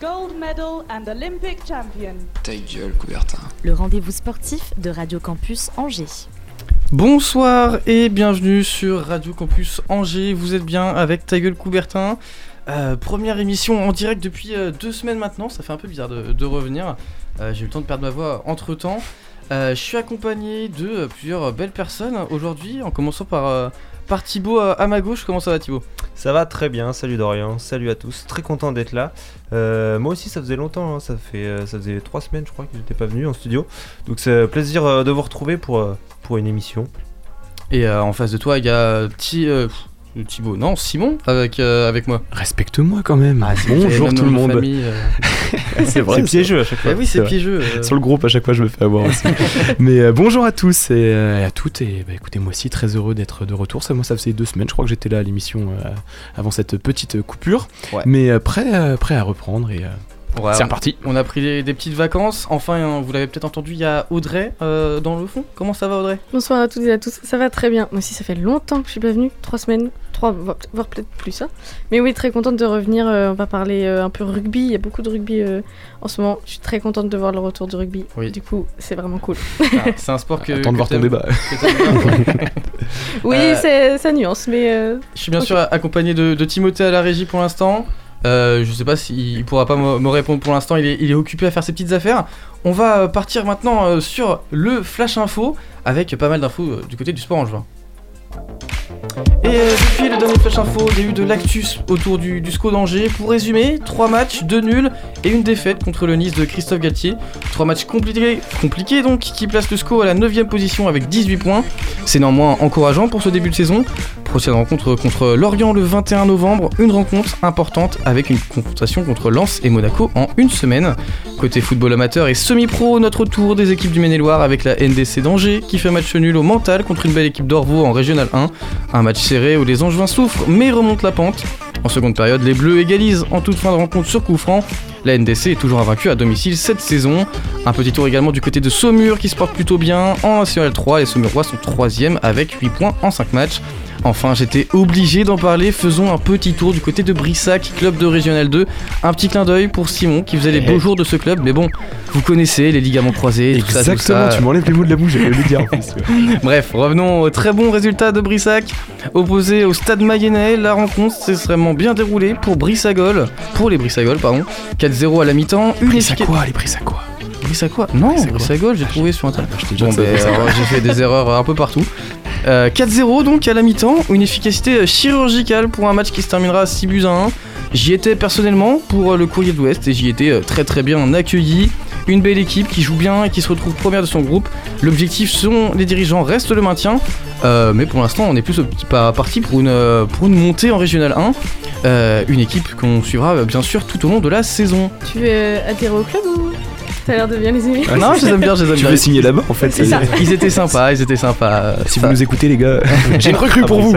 Gold medal and Olympic champion. Ta gueule, Coubertin. le rendez-vous sportif de Radio Campus Angers. Bonsoir et bienvenue sur Radio Campus Angers. Vous êtes bien avec Ta gueule Coubertin. Euh, première émission en direct depuis euh, deux semaines maintenant. Ça fait un peu bizarre de, de revenir. Euh, J'ai eu le temps de perdre ma voix entre temps. je suis accompagné de plusieurs belles personnes aujourd'hui, en commençant par, euh, par Thibaut euh, à ma gauche. Comment ça va Thibaut? Ça va très bien, salut Dorian, salut à tous, très content d'être là. Euh, moi aussi ça faisait longtemps, hein, ça, fait, euh, ça faisait trois semaines je crois que j'étais pas venu en studio. Donc c'est un plaisir de vous retrouver pour, pour une émission. Et euh, en face de toi, il y a euh, pff, Thibaut, non, Simon avec, euh, avec moi. Respecte-moi quand même. Ah, Bonjour tout le de monde. euh. c'est vrai. c'est piégeux à chaque fois. Eh oui, c'est piégeux. euh. Sur le groupe, à chaque fois, je me fais avoir aussi. Mais euh, bonjour à tous et, euh, à toutes. Et bah, écoutez, moi aussi, très heureux d'être de retour. Ça, moi, ça faisait deux semaines. Je crois que j'étais là à l'émission euh, avant cette petite coupure. Ouais. Mais euh, prêt, euh, prêt à reprendre. Et euh, Ouais, c'est on- reparti. On a pris des, des petites vacances. Enfin, hein, vous l'avez peut-être entendu, il y a Audrey euh, dans le fond. Comment ça va, Audrey? Bonsoir à toutes et à tous, ça va très bien. Moi aussi, ça fait longtemps que je suis pas venue, trois semaines, trois, voire peut-être plus. Hein. Mais oui, très contente de revenir. euh, on va parler euh, un peu rugby. Il y a beaucoup de rugby euh, en ce moment. Je suis très contente de voir le retour du rugby. Oui. Du coup, c'est vraiment cool. Ah, C'est un sport que. Attends de voir ton débat. Oui, Euh, c'est ça nuance, mais euh, Je suis bien sûr accompagné de, de Timothée à la régie pour l'instant. Euh, je sais pas s'il pourra pas me répondre pour l'instant, il est, occupé à faire ses petites affaires. On va euh, partir maintenant euh, sur le Flash Info avec pas mal d'infos du côté du sport en juin. Et euh, depuis le dernier Flash Info, il y eu de l'actus autour du, du SCO d'Angers. Pour résumer, 3 matchs, 2 nuls et une défaite contre le Nice de Christophe Galtier. 3 matchs compliqués, compliqués donc, qui placent le SCO à la 9ème position avec 18 points. C'est néanmoins encourageant pour ce début de saison. Prochaine rencontre contre Lorient le 21 novembre, une rencontre importante avec une confrontation contre Lens et Monaco en une semaine. Côté football amateur et semi-pro, notre tour des équipes du Maine-et-Loire avec la NDC d'Angers qui fait match nul au mental contre une belle équipe d'Orvaux en Régional 1. Un match serré où les Angevins souffrent mais remontent la pente. En seconde période, les Bleus égalisent en toute fin de rencontre sur coup franc. La NDC est toujours invaincue à domicile cette saison. Un petit tour également du côté de Saumur qui se porte plutôt bien. En National 3, les Saumurois sont 3 avec 8 points en 5 matchs. Enfin, j'étais obligé d'en parler. Faisons un petit tour du côté de Brissac, club de Régional 2. Un petit clin d'œil pour Simon qui faisait les beaux jours de ce club. Mais bon, vous connaissez les ligaments croisés, tout ça, tout Exactement, ça. tu m'enlèves les mots de la bouche, j'allais le dire en plus. Bref, revenons au très bon résultat de Brissac. Opposé au stade Mayennais, la rencontre s'est extrêmement bien déroulée pour Brissagol. Pour les Brissagols, pardon. 4-0 à la mi-temps. Quoi Les à quoi Brissacois Non, Brissagol. Brissagol, j'ai trouvé sur internet. Dit Bon, ben, alors, j'ai fait des erreurs un peu partout. Euh, 4-0 donc à la mi-temps, une efficacité chirurgicale pour un match qui se terminera à 6 buts à 1. J'y étais personnellement pour euh, le courrier de l'Ouest et j'y étais euh, très très bien accueilli. Une belle équipe qui joue bien et qui se retrouve première de son groupe. L'objectif selon les dirigeants reste le maintien. Euh, mais pour l'instant on est plus parti pour une, euh, pour une montée en Régional 1. Euh, une équipe qu'on suivra euh, bien sûr tout au long de la saison. tu euh, adhérer au club ou? T'as l'air de bien les aimer Ah, non, je les aime bien, je les aime Tu bien. veux signer là-bas en fait C'est ça. Ils étaient sympas, ils étaient sympas. Si Ça- vous nous écoutez, les gars, j'ai une recrue pour vous.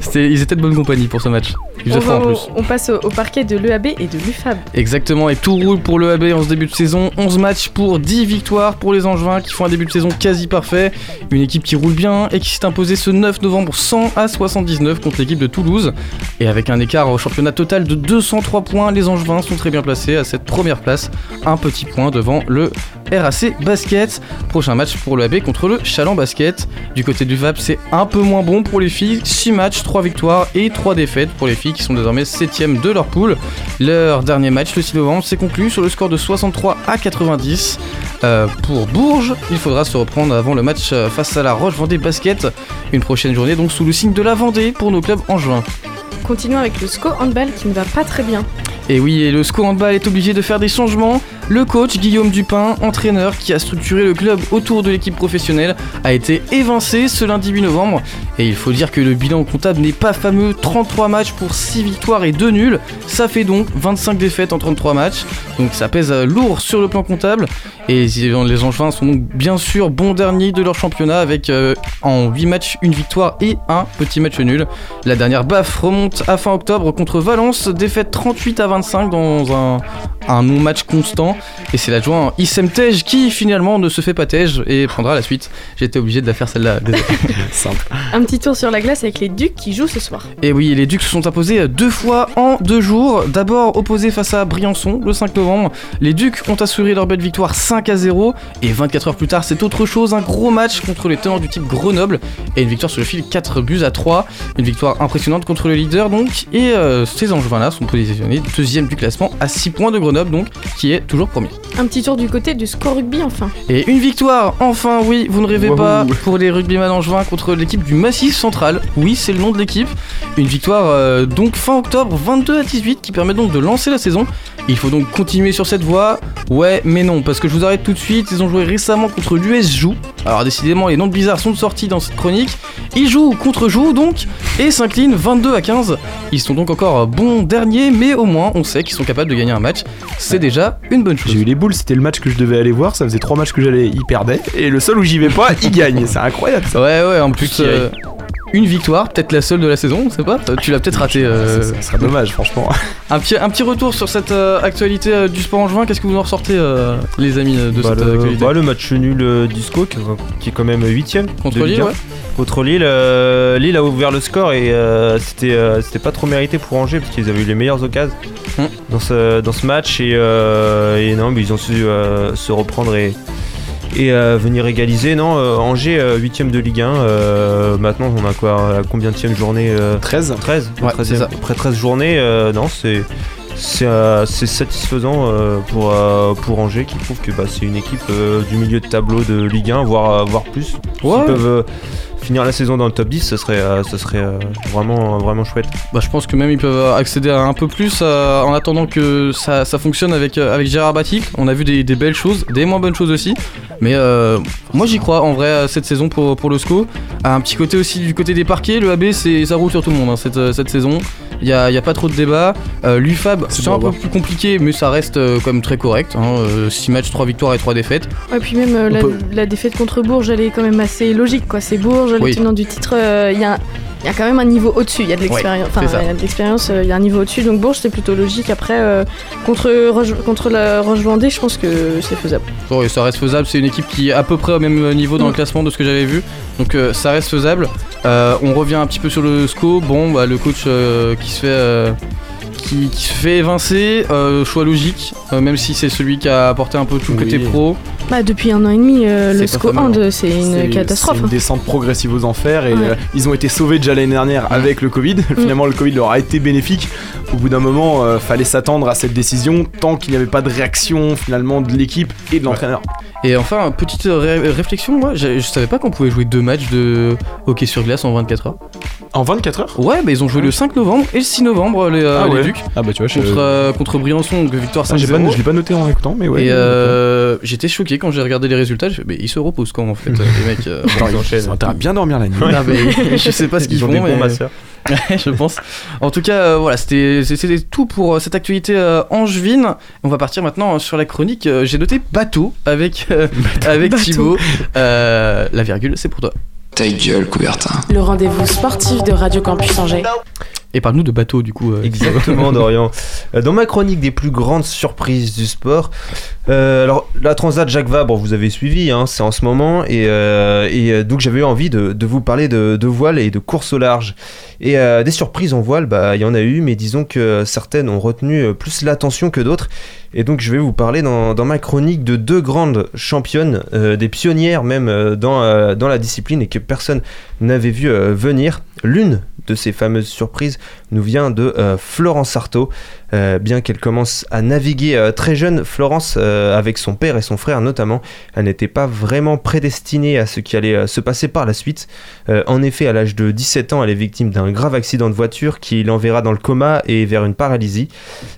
C'était- ils étaient de bonne compagnie pour ce match. Ils on, en plus. passe au, au parquet de l'EAB et de l'UFAB. Exactement, et tout roule pour le AB en ce début de saison. 11 matchs pour 10 victoires pour les Angevins qui font un début de saison quasi parfait. Une équipe qui roule bien et qui s'est imposée ce 9 novembre 100 à 79 contre l'équipe de Toulouse. Et avec un écart au championnat total de 203 points, les Angevins sont très bien placés à cette première place. Un petit point devant le RAC Basket. Prochain match pour le AB contre le Chaland Basket. Du côté du VAP, c'est un peu moins bon pour les filles. 6 matchs, 3 victoires et 3 défaites pour les filles qui sont désormais 7ème de leur poule. Leur dernier match, le 6 novembre, s'est conclu sur le score de 63 à 90. Euh, pour Bourges, il faudra se reprendre avant le match euh, face à la Roche Vendée Basket. Une prochaine journée donc sous le signe de la Vendée pour nos clubs en juin. Continuons avec le SCO handball qui ne va pas très bien. Et oui, le SCO Handball est obligé de faire des changements. Le coach Guillaume Dupin, entraîneur qui a structuré le club autour de l'équipe professionnelle, a été évincé ce lundi 8 novembre. Et il faut dire que le bilan comptable n'est pas fameux 33 matchs pour 6 victoires et 2 nuls. Ça fait donc 25 défaites en 33 matchs. Donc ça pèse lourd sur le plan comptable. Et les Angevins sont donc bien sûr bons derniers de leur championnat avec euh, en 8 matchs une victoire et un petit match nul. La dernière baffe remonte à fin octobre contre Valence, défaite 38 à 25 dans un, un non-match constant. Et c'est l'adjoint Issem Tej qui finalement ne se fait pas Tej et prendra la suite. J'étais obligé de la faire celle-là. désolé. Simple. Un petit tour sur la glace avec les Ducs qui jouent ce soir. Et oui, les Ducs se sont imposés deux fois en deux jours. D'abord opposés face à Briançon le 5 novembre. Les Ducs ont assuré leur belle victoire 5 à 0. Et 24 heures plus tard, c'est autre chose. Un gros match contre les tenants du type Grenoble. Et une victoire sur le fil 4 buts à 3. Une victoire impressionnante contre le leader donc. Et euh, ces Angevins-là sont positionnés deuxième du classement à 6 points de Grenoble donc, qui est toujours premier. Un petit tour du côté du score rugby enfin. Et une victoire, enfin oui, vous ne rêvez pas, pour les rugbyman angevins contre l'équipe du Massif Central. Oui, c'est le nom de l'équipe. Une victoire euh, donc fin octobre 22 à 18 qui permet donc de lancer la saison. Il faut donc continuer sur cette voie. Ouais, mais non, parce que je vous arrête tout de suite. Ils ont joué récemment contre l'US Joux. Alors décidément, les noms de bizarres sont sortis dans cette chronique. Ils jouent contre Joux donc et s'inclinent 22 à 15. Ils sont donc encore bons derniers, mais au moins on sait qu'ils sont capables de gagner un match. C'est déjà une bonne chose. J'ai eu les boules, c'était le match que je devais aller voir. Ça faisait trois matchs que j'allais, il perdait. Et le seul où j'y vais pas, il gagne. C'est incroyable ça. Ouais, ouais, en plus, euh, une victoire, peut-être la seule de la saison, on sait pas. Tu l'as peut-être raté. euh, Ça, ça serait dommage, franchement. Un petit, un petit retour sur cette euh, actualité euh, du sport en juin. Qu'est-ce que vous en ressortez, euh, les amis euh, de Bah, cette le, actualité bah, le match nul euh, d'Isco qui, qui est quand même 8ème Contre Lille, ouais. Contre Lille, euh, Lille a ouvert le score et euh, c'était euh, c'était pas trop mérité pour Angers parce qu'ils avaient eu les meilleures occasions Hmm. dans, ce, dans ce match et, euh, et non mais ils ont su euh, se reprendre et, et euh, venir égaliser. Non, euh, Angers 8ème de Ligue 1. euh, maintenant on a quoi combien de journée euh, 13 13 Ouais, 13e c'est ça. Après 13 journées, euh, non, c'est c'est euh, satisfaisant euh, pour, euh, pour Angers qui trouve que bah, c'est une équipe euh, du milieu de tableau de Ligue 1, voire, euh, voire plus. Ouais. Peuvent euh, finir la saison dans le top 10, ce serait, euh, serait euh, vraiment, vraiment chouette. Bah, je pense que même ils peuvent accéder à un peu plus euh, en attendant que ça, fonctionne avec, avec Gérard Batic. On a vu des, belles choses, des moins bonnes choses aussi. Mais moi j'y crois en vrai cette saison pour, pour le SCO. Un petit côté aussi du côté des parquets, le AB ça roule sur tout le monde hein, cette saison. Il n'y a, y a pas trop de débat. Euh, L'UFAB C'est un peu voir. plus compliqué mais ça reste euh, quand même très correct. 6 matchs, 3 victoires et 3 défaites. Ouais, puis même euh, la, peut- la défaite contre Bourges, elle est quand même assez logique quoi. C'est Bourges, Oui. le tenant du titre, euh, il y a. Il y a quand même un niveau au-dessus, il y a de l'expérience. Enfin, il y a de l'expérience, euh, il y a un niveau au-dessus. Donc Bourges, c'est plutôt logique. Après, euh, contre, Roche, contre la Roche-Vendée, je pense que c'est faisable. Bon, et ça reste faisable, c'est une équipe qui est à peu près au même niveau dans Mm. le classement de ce que j'avais vu. Donc euh, ça reste faisable. Euh, on revient un petit peu sur le SCO. Bon, bah, le coach euh, qui se fait. Qui, qui se fait évincer, euh, choix logique, euh, même si c'est celui qui a apporté un peu tout le Oui. côté pro. Bah, depuis un an et demi, euh, C'est le pas SCO fameux, Hand, c'est une catastrophe. C'est une descente progressive aux enfers et Ouais. euh, ils ont été sauvés déjà l'année dernière avec le Covid. Finalement, le Covid leur a été bénéfique. Au bout d'un moment, euh, fallait s'attendre à cette décision tant qu'il n'y avait pas de réaction finalement de l'équipe et de l'entraîneur. Et enfin, petite ré- réflexion, moi, je, je savais pas qu'on pouvait jouer deux matchs de hockey sur glace en 24 heures. En 24 heures? Ouais, bah ils ont joué le 5 novembre et le 6 novembre, les, euh, Ah les ouais. Ducs, Ah bah tu vois, je, contre, euh, contre Briançon, donc victoire Ah, j'ai pas, 5-0. je l'ai pas noté en écoutant, mais ouais. et euh, j'étais choqué quand j'ai regardé les résultats. J'ai fait, mais ils se reposent quand en fait, les mecs euh, intérêt à bien dormir la nuit. Non, mais je sais pas ce qu'ils Ils ont font, des bons je pense. En tout cas, euh, voilà, c'était tout pour cette actualité euh, angevine. On va partir maintenant sur la chronique. J'ai noté bateau avec euh, avec. Thibaut. Euh, la virgule, c'est pour toi. Ta gueule, Coubertin. Le rendez-vous sportif de Radio Campus Angers. Et parle-nous de bateau du coup. euh, Exactement, Dorian. Euh, Dans ma chronique des plus grandes surprises du sport, euh, alors la Transat Jacques Vabre, vous avez suivi, hein, c'est en ce moment, et, euh, et, donc j'avais eu envie de, de vous parler de, de voile et de course au large. Et euh, des surprises en voile, bah il y en a eu, mais disons que certaines ont retenu plus l'attention que d'autres. Et donc je vais vous parler dans, ma chronique de deux grandes championnes, euh, des pionnières même euh, dans, euh, dans la discipline et que personne n'avait vu venir. L'une de ces fameuses surprises nous vient de euh, Florence Artaud. Euh, bien qu'elle commence à naviguer euh, très jeune, Florence, avec son père et son frère notamment, elle n'était pas vraiment prédestinée à ce qui allait se passer par la suite. En effet, à l'âge de 17 ans, elle est victime d'un grave accident de voiture qui l'enverra dans le coma et vers une paralysie.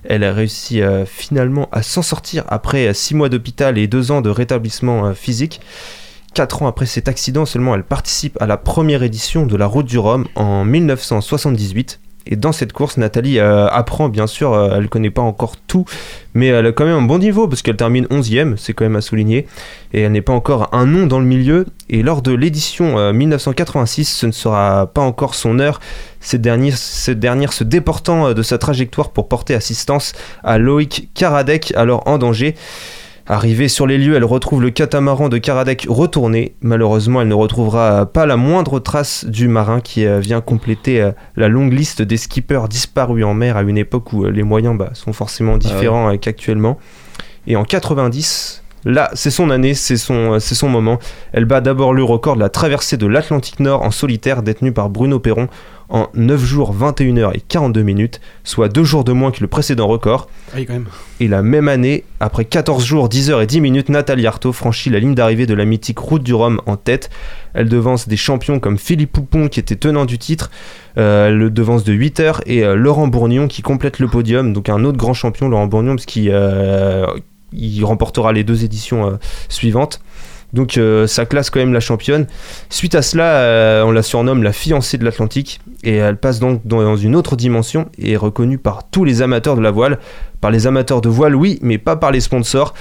Elle a réussi finalement à s'en sortir après 6 mois d'hôpital et 2 ans de rétablissement physique. 4 ans après cet accident seulement, elle participe à la première édition de la Route du Rhum en 1978. Et dans cette course, Nathalie euh, apprend, bien sûr, euh, elle connaît pas encore tout, mais elle a quand même un bon niveau parce qu'elle termine 11ème, c'est quand même à souligner. Et elle n'est pas encore un nom dans le milieu. Et lors de l'édition euh, 1986, ce ne sera pas encore son heure. Cette dernière, cette dernière se déportant euh, de sa trajectoire pour porter assistance à Loïc Karadec, alors en danger. Arrivée sur les lieux, elle retrouve le catamaran de Karadec retourné. Malheureusement, elle ne retrouvera pas la moindre trace du marin qui euh, vient compléter euh, la longue liste des skippers disparus en mer à une époque où euh, les moyens bah, sont forcément différents euh, qu'actuellement. Et en 90, là, c'est son année, c'est son, euh, c'est son moment. Elle bat d'abord le record de la traversée de l'Atlantique Nord en solitaire détenu par Bruno Perron en 9 jours 21 h et 42 minutes, soit 2 jours de moins que le précédent record. Ah Oui, quand même. Et la même année, après 14 jours, 10 heures et 10 minutes, Nathalie Arthaud franchit la ligne d'arrivée de la mythique Route du Rhum en tête. Elle devance des champions comme Philippe Poupon qui était tenant du titre, euh, elle le devance de 8 heures, et euh, Laurent Bourgnon qui complète le podium, donc un autre grand champion, Laurent Bourgnon, parce qu'il euh, il remportera les deux éditions euh, suivantes. Donc euh, ça classe quand même la championne. Suite à cela, euh, on la surnomme la fiancée de l'Atlantique et elle passe donc dans, dans une autre dimension et est reconnue par tous les amateurs de la voile. Par les amateurs de voile, oui, mais pas par les sponsors.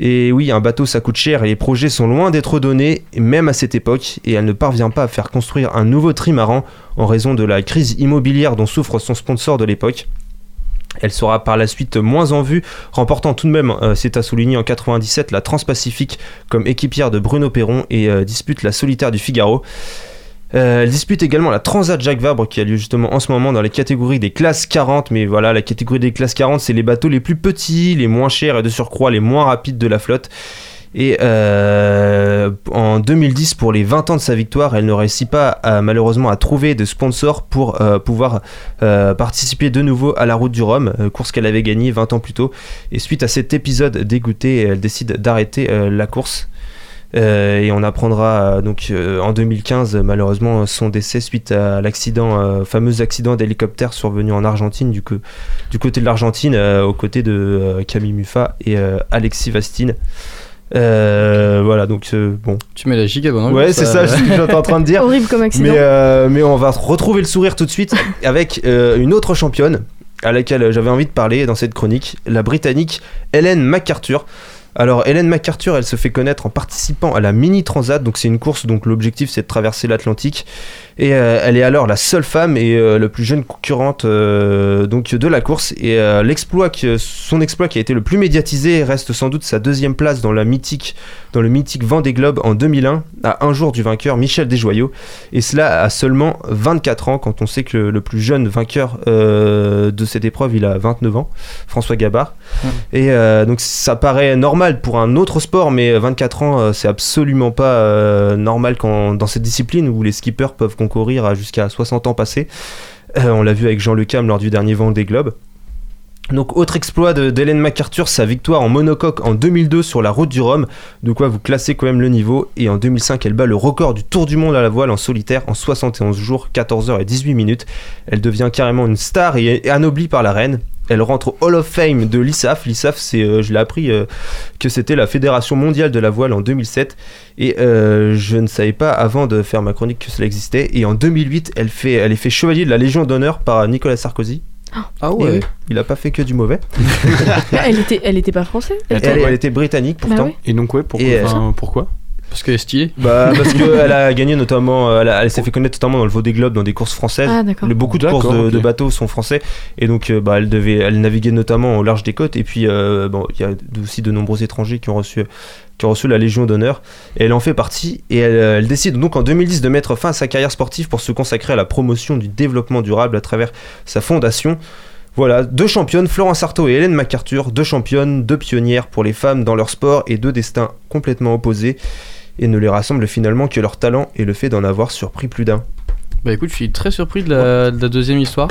Et oui, un bateau ça coûte cher et les projets sont loin d'être donnés, même à cette époque, et elle ne parvient pas à faire construire un nouveau trimaran en raison de la crise immobilière dont souffre son sponsor de l'époque. Elle sera par la suite moins en vue, remportant tout de même, euh, c'est à souligner, en 97 la Transpacifique comme équipière de Bruno Perron et euh, dispute la solitaire du Figaro. Euh, elle dispute également la Transat Jacques Vabre qui a lieu justement en ce moment dans les catégories des classes 40. Mais voilà, la catégorie des classes 40, c'est les bateaux les plus petits, les moins chers et de surcroît les moins rapides de la flotte. Et euh, en 2010, pour les 20 ans de sa victoire, elle ne réussit pas malheureusement à trouver de sponsors pour euh, pouvoir euh, participer de nouveau à la route du Rhum, course qu'elle avait gagnée 20 ans plus tôt. Et suite à cet épisode dégoûté, elle décide d'arrêter la course. Et on apprendra donc en 2015 malheureusement son décès suite à l'accident, fameux accident d'hélicoptère survenu en Argentine du, du côté de l'Argentine aux côtés de Camille Muffat et Alexis Vastine. Euh, voilà donc euh, bon. Tu mets la giga bonne Ouais c'est ça. ça ce que j'étais en train de dire. Horrible comme accident. Mais, euh, mais on va retrouver le sourire tout de suite avec euh, une autre championne à laquelle j'avais envie de parler dans cette chronique, la britannique Helen MacArthur. Alors Helen MacArthur, elle se fait connaître en participant à la Mini Transat, donc c'est une course donc l'objectif c'est de traverser l'Atlantique et euh, elle est alors la seule femme et euh, la plus jeune concurrente euh, donc de la course. Et l'exploit son exploit qui a été le plus médiatisé reste sans doute sa deuxième place dans la mythique dans le mythique Vendée Globe en 2001 à un jour du vainqueur Michel Desjoyaux et cela à seulement 24 ans quand on sait que le plus jeune vainqueur de cette épreuve il a 29 ans François Gabard et euh, donc ça paraît normal pour un autre sport mais 24 ans c'est absolument pas normal quand, dans cette discipline où les skippers peuvent concourir à jusqu'à 60 ans passés Euh, on l'a vu avec Jean Le Cam lors du dernier Vendée Globe donc autre exploit d'Hélène MacArthur, sa victoire en monocoque en 2002 sur la route du Rhum, de quoi vous classez quand même le niveau, et en 2005 elle bat le record du tour du monde à la voile en solitaire en 71 jours, 14 heures et 18 minutes. Elle devient carrément une star et est anoblie par la reine. Elle rentre au Hall of Fame de l'ISAF. L'ISAF, c'est, euh, je l'ai appris euh, que c'était la Fédération mondiale de la voile en 2007. Et euh, je ne savais pas avant de faire ma chronique que cela existait. Et en 2008, elle, fait, elle est fait chevalier de la Légion d'honneur par Nicolas Sarkozy. Ah ouais. oui, il a pas fait que du mauvais. elle, était, elle était pas française Elle, était- elle était britannique Bah pourtant. ouais. Et donc, ouais, pourquoi, Et, euh, enfin, pourquoi? Parce qu'elle est stylée. Bah parce qu'elle a gagné notamment, euh, elle, s'est fait connaître notamment dans le Vendée Globe, dans des courses françaises. Ah, d'accord. Le- beaucoup de courses de, bateaux sont français et donc euh, bah, elle devait, elle naviguait notamment au large des côtes et puis euh, bon il y a aussi de nombreux étrangers qui ont reçu qui ont reçu la Légion d'honneur et elle en fait partie et elle, elle décide donc en 2010 de mettre fin à sa carrière sportive pour se consacrer à la promotion du développement durable à travers sa fondation. Voilà, deux championnes, Florence Artaud et Hélène MacArthur, deux championnes, deux pionnières pour les femmes dans leur sport et deux destins complètement opposés et ne les rassemble finalement que leur talent et le fait d'en avoir surpris plus d'un. Bah écoute, je suis très surpris de la, de la deuxième histoire.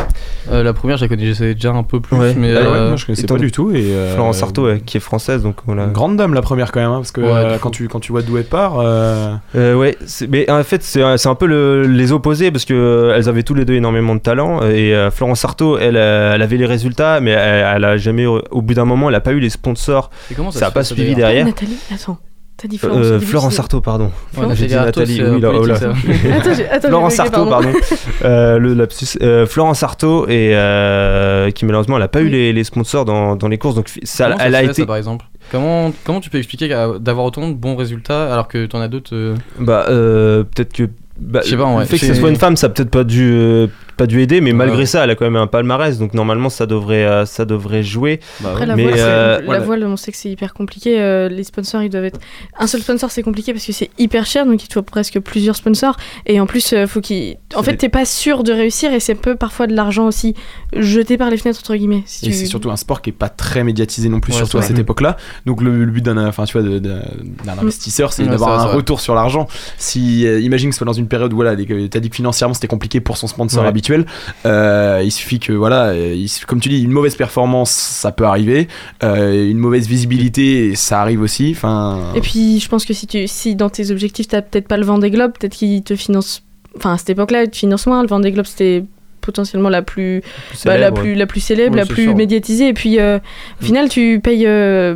Euh, la première, je la connaissais déjà un peu plus, Ouais. mais Ah ouais, euh, moi je connaissais pas du tout. Et, euh, Florence Artaud, qui est française, donc voilà. Une grande dame la première quand même, hein, parce que Ouais, euh, quand, tu, quand tu vois d'où elle part. euh, Euh, ouais, mais en fait c'est c'est un peu le- les opposés parce que elles avaient tous les deux énormément de talent et euh, Florence Artaud elle, elle avait les résultats mais elle, elle a jamais au bout d'un moment elle a pas eu les sponsors et comment ça, ça a pas suivi derrière Nathalie Attends, t'as dit Florence. Euh, au début, Florence Artaud pardon Florence j'ai dit Artaud, Nathalie oui là, euh, oh là. ça. Attends, attends, Florence Artaud pardon Euh, le lapsus Euh, Florence Artaud et euh, qui malheureusement elle a pas eu Oui. les, les sponsors dans, dans les courses donc ça, Comment ça elle se a fait, été ça, par exemple? Comment, comment tu peux expliquer d'avoir autant de bons résultats alors que t'en as d'autres euh, Bah, euh, peut-être que. Bah, Je sais pas, le ouais, fait que ce soit une femme, ça a peut-être pas dû, euh, pas dû aider, mais Ouais. malgré ça, elle a quand même un palmarès, donc normalement, ça devrait, euh, ça devrait jouer. bah, Après, la, Mais, voile, euh, la voilà. voile, on sait que c'est hyper compliqué. euh, les sponsors, ils doivent être. Un seul sponsor, c'est compliqué parce que c'est hyper cher, donc il te faut presque plusieurs sponsors. Et en plus, euh, faut qu'il. En fait, t'es pas sûr de réussir et c'est peu parfois de l'argent aussi jeté par les fenêtres, entre guillemets. Si Et tu- c'est surtout un sport qui est pas très médiatisé non plus, Ouais, surtout à cette époque-là. Donc le, le but d'un, enfin d'un investisseur, c'est Ouais, d'avoir un retour sur l'argent. Si euh, imagine que ce soit dans une période où voilà, t'as dit que financièrement c'était compliqué pour son sponsor Ouais. Habituel, euh, il suffit que voilà, il- comme tu dis, une mauvaise performance, ça peut arriver, euh, une mauvaise visibilité, ça arrive aussi. Enfin, Et puis, je pense que si, tu, si dans tes objectifs, t'as peut-être pas le Vendée Globe, peut-être qu'il te finance. Enfin, à cette époque-là, il te finance moins. Le Vendée Globe, c'était potentiellement la plus, bah, la, Célèbre, plus, la plus célèbre, Oui, la plus sûr. médiatisée. Et puis, euh, au final, tu payes euh,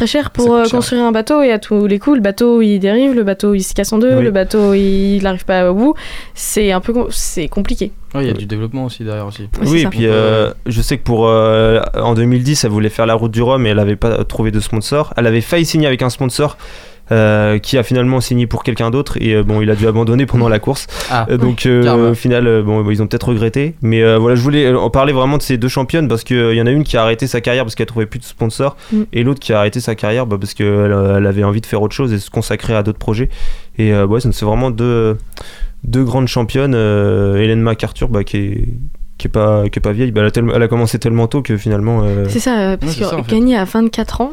très cher pour euh, cher. construire un bateau. Et à tous les coups, le bateau, il dérive, le bateau, il se casse en deux, Oui. le bateau, il n'arrive pas au bout. C'est un peu c'est compliqué. Ouais, il y a du développement aussi derrière aussi. Oui, et puis euh, je sais que pour euh, en 2010, elle voulait faire la route du Rhum et elle avait pas trouvé de sponsor. Elle avait failli signer avec un sponsor. Euh, qui a finalement signé pour quelqu'un d'autre et euh, bon il a dû abandonner pendant la course. Ah, Euh, donc euh, au final euh, bon ils ont peut-être regretté. Mais euh, voilà je voulais en parler vraiment de ces deux championnes parce qu'il y en a une qui a arrêté sa carrière parce qu'elle trouvait plus de sponsor Mm. et l'autre qui a arrêté sa carrière bah, parce qu'elle elle avait envie de faire autre chose et se consacrer à d'autres projets. Et euh, ouais c'est vraiment deux deux grandes championnes euh, Hélène MacArthur bah, qui est qui est pas qui est pas vieille. Bah, elle, a tellement- elle a commencé tellement tôt que finalement euh, C'est ça, euh, parce Ouais, que ça, en fait. gagner à 24 ans,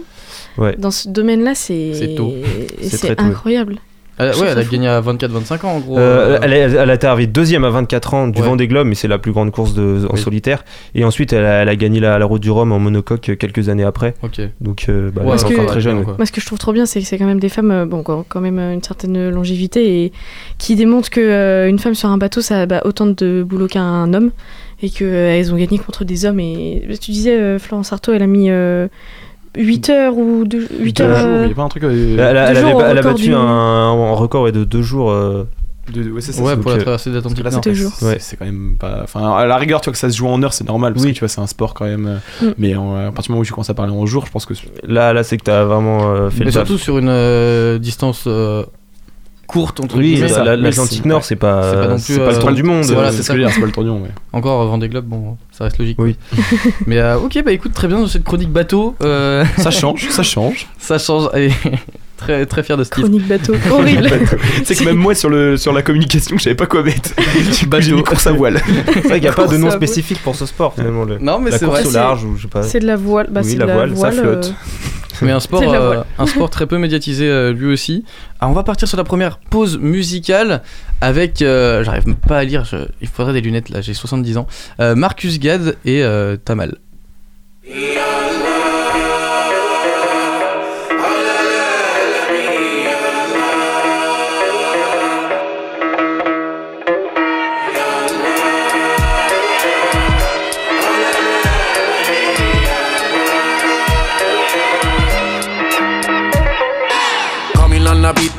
Ouais. dans ce domaine-là, c'est C'est tôt. C'est c'est très tôt. incroyable. Elle- ouais, elle a gagné à 24-25 ans en gros. Euh, euh, elle, a, elle a été arrivée deuxième à 24 ans du Ouais. Vendée Globe, mais c'est la plus grande course de, en Oui. solitaire. Et ensuite, elle a, elle a gagné la, la route du Rhum en monocoque euh, quelques années après. Donc, euh, bah, Ouais, elle est que- encore très jeune. quoi. Moi, ce que je trouve trop bien, c'est que c'est quand même des femmes, euh, bon, quand même une certaine longévité et qui démontrent que euh, une femme sur un bateau, ça a bah, autant de boulot qu'un homme et qu'elles ont gagné contre des hommes. Et tu disais, euh, Florence Artaud, elle a mis euh, 8 heures ou 2, 8 deux heures. jours, euh, il y a pas un truc. euh, Elle, a- elle avait- elle battu du- un, un record ouais, de deux jours. euh, de- ouais, ça, pour la traversée de l'Atlantique Ouais. c'est quand même pas. Enfin, à la rigueur, tu vois que ça se joue en heure, c'est normal parce Oui. que tu vois, c'est un sport quand même. Mm. Mais en- à partir du moment où tu commences à parler en jour, je pense que. là, là c'est que tu as vraiment euh, fait Mais le taf. surtout sur une euh, distance euh, courte entre Oui, guillemets. la- ça. la- Oui, l'Atlantique c'est- Nord, c'est pas, c'est pas non plus, c'est pas euh, le tour du monde. C'est voilà, c'est c'est ce ça, c'est pas le tour du monde. ouais. Encore euh, Vendée Globe, bon, ça reste logique. Oui. Mais euh, ok, bah écoute, très bien dans cette chronique bateau. euh, Ça change, ça change. ça change. Et très très fier de ce titre. Chronique bateau, horrible. C'est que même moi sur, le, sur la communication, je savais pas quoi mettre. J'ai Bateau. mis course à voile. C'est vrai qu'il n'y a pas de nom voile. spécifique pour ce sport finalement. Le, Non, mais la c'est course vrai. au c'est- large ou je sais pas. C'est de la voile. Bah, Oui, la de voile, ça flotte. Mais un sport, euh, voile. un sport très peu médiatisé euh, lui aussi. Alors on va partir sur la première pause musicale avec, euh, j'arrive pas à lire, je- il faudrait des lunettes là, j'ai 70 ans. Euh, Marcus Gad et euh, Tamal. Coming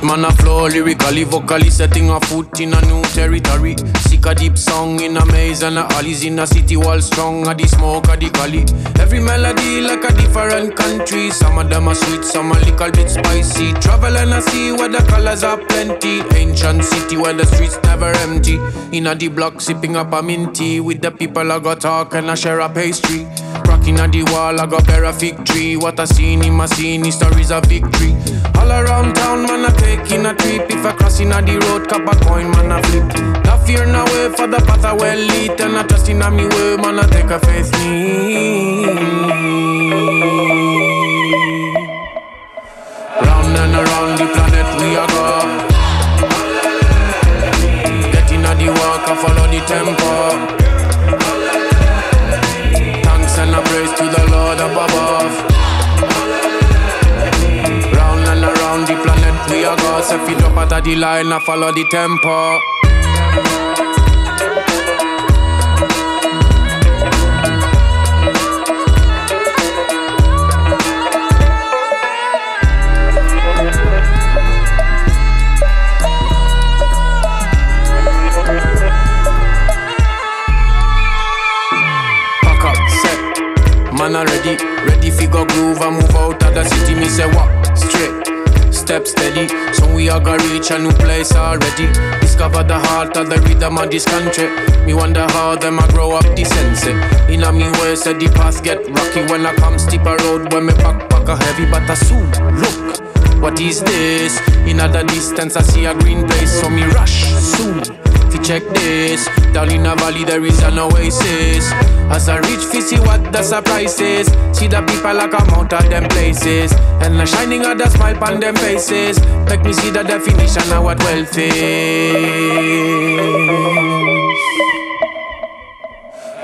man a flow lyrically, vocally setting a foot in a new territory. Sick a deep song in a maze and a alleys in a city wall strong. A the smoke, a the gully. Every melody like a different country. Some of them are sweet, some a little bit spicy. Travel and I see where the colors are plenty. Ancient city where the streets never empty. In a the block sipping up a minty with the people I got talk and I share a pastry. Cracking at the wall, I got bear a fig tree. What I seen in my scene, stories of victory. All around town, man, I take in a trip. If I cross in the road, cup a coin, man, I flip. No fear, no way for the path I well lead. And I trust in a me way, man, I take a faith lead. Round and around the planet we are go. Get in the walk, I follow the tempo. Thanks and a praise to the Lord above. We are go. Say fi drop out of the line, I follow the tempo. Up, man already ready fi go groove and move out of the city. Me say walk straight, step steady. So we are gonna reach a new place already. Discover the heart of the rhythm of this country. Me wonder how them a grow up the sense. In a me way, say the path get rocky when I come steep a road when me backpack a heavy, but I soon look. What is this? In other distance, I see a green place, so me rush soon. Fi check this. Down in a valley there is an oasis. As I reach, fi see what the surprise is. See the people like come out of them places, and the shining of the smile on them faces. Make me see the definition of what wealth is.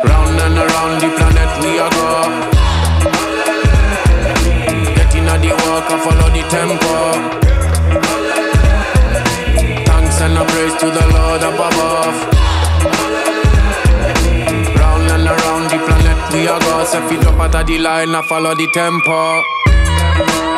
Round and around the planet we are go. Getting on the walk, I follow the tempo. And a praise to the Lord up above. Round and around the planet we are go. So if you drop out of the line, I follow the tempo.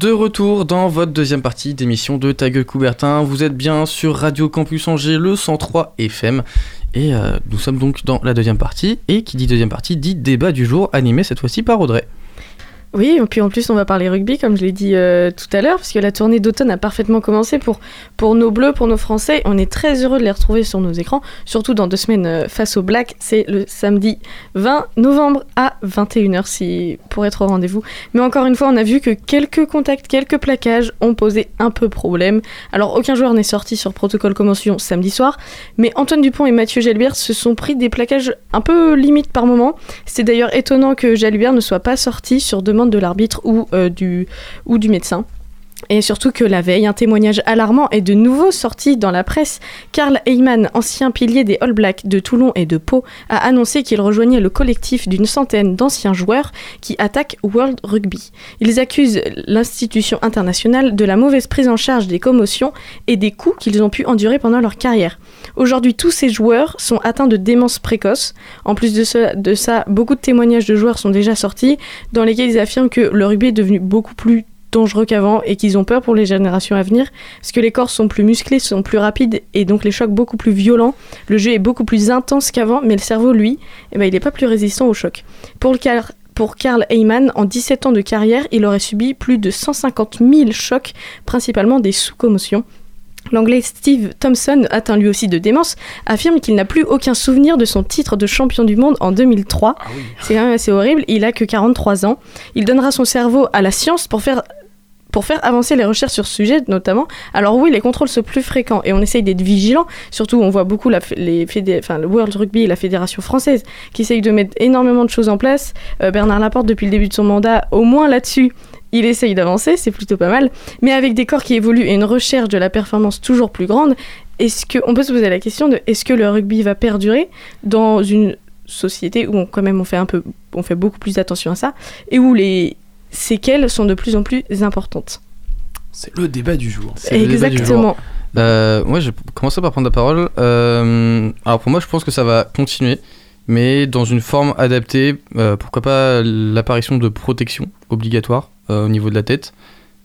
De retour dans votre deuxième partie d'émission de Ta Coubertin. Vous êtes bien sur Radio Campus Angers, le 103 FM. Et euh, nous sommes donc dans la deuxième partie. Et qui dit deuxième partie dit débat du jour, animé cette fois-ci par Audrey. Oui, et puis en plus on va parler rugby comme je l'ai dit euh, tout à l'heure, parce que la tournée d'automne a parfaitement commencé pour, nos bleus, pour nos français. On est très heureux de les retrouver sur nos écrans, surtout dans deux semaines euh, face aux Blacks. C'est le samedi 20 novembre à 21h si, pour être au rendez-vous. Mais encore une fois, on a vu que quelques contacts, quelques plaquages ont posé un peu problème. Alors aucun joueur n'est sorti sur protocole commotion samedi soir, mais Antoine Dupont et Mathieu Jalbert se sont pris des plaquages un peu limites par moment. C'est d'ailleurs étonnant que Jalbert ne soit pas sorti sur demande de l'arbitre ou, euh, du, ou du médecin. Et surtout que la veille, un témoignage alarmant est de nouveau sorti dans la presse. Karl Heyman, ancien pilier des All Blacks de Toulon et de Pau, a annoncé qu'il rejoignait le collectif d'une centaine d'anciens joueurs qui attaquent World Rugby. Ils accusent l'institution internationale de la mauvaise prise en charge des commotions et des coups qu'ils ont pu endurer pendant leur carrière. Aujourd'hui, tous ces joueurs sont atteints de démence précoce. En plus de, de ça, beaucoup de témoignages de joueurs sont déjà sortis dans lesquels ils affirment que le rugby est devenu beaucoup plus dangereux qu'avant et qu'ils ont peur pour les générations à venir parce que les corps sont plus musclés, sont plus rapides et donc les chocs beaucoup plus violents. Le jeu est beaucoup plus intense qu'avant, mais le cerveau, lui, eh ben, il n'est pas plus résistant aux chocs. Pour pour Karl Heyman, en 17 ans de carrière, il aurait subi plus de 150 000 chocs, principalement des sous-commotions. L'anglais Steve Thompson, atteint lui aussi de démence, affirme qu'il n'a plus aucun souvenir de son titre de champion du monde en 2003. C'est quand même assez horrible, il a que 43 ans. Il donnera son cerveau à la science pour faire pour faire avancer les recherches sur ce sujet notamment. Alors oui, les contrôles sont plus fréquents et on essaye d'être vigilant. Surtout, on voit beaucoup la, les fédé- enfin, le World Rugby et la fédération française qui essayent de mettre énormément de choses en place. Euh, Bernard Laporte, depuis le début de son mandat, au moins là-dessus, il essaye d'avancer, c'est plutôt pas mal. Mais avec des corps qui évoluent et une recherche de la performance toujours plus grande, est-ce que on peut se poser la question de est-ce que le rugby va perdurer dans une société où on, quand même on fait un peu, on fait beaucoup plus attention à ça et où les séquelles sont de plus en plus importantes? C'est le débat du jour. Exactement. Euh, moi, je vais commencer par prendre la parole. Euh, alors pour moi, je pense que ça va continuer, mais dans une forme adaptée. Euh, pourquoi pas l'apparition de protection obligatoire au niveau de la tête,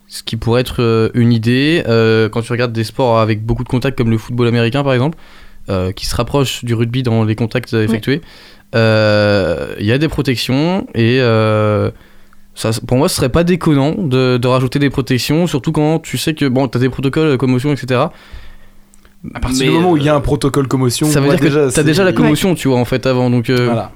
ce qui pourrait être euh, une idée euh, quand tu regardes des sports avec beaucoup de contacts comme le football américain par exemple, euh, qui se rapproche du rugby dans les contacts euh, effectués. Euh, Il y a des protections et euh, ça, pour moi, ce serait pas déconnant de, de rajouter des protections, surtout quand tu sais que bon, t'as des protocoles de commotion, etc. À partir du moment où il y a un protocole commotion, ça veut dire que déjà, t'as déjà la commotion, tu vois, en fait, avant. Donc, euh, Voilà.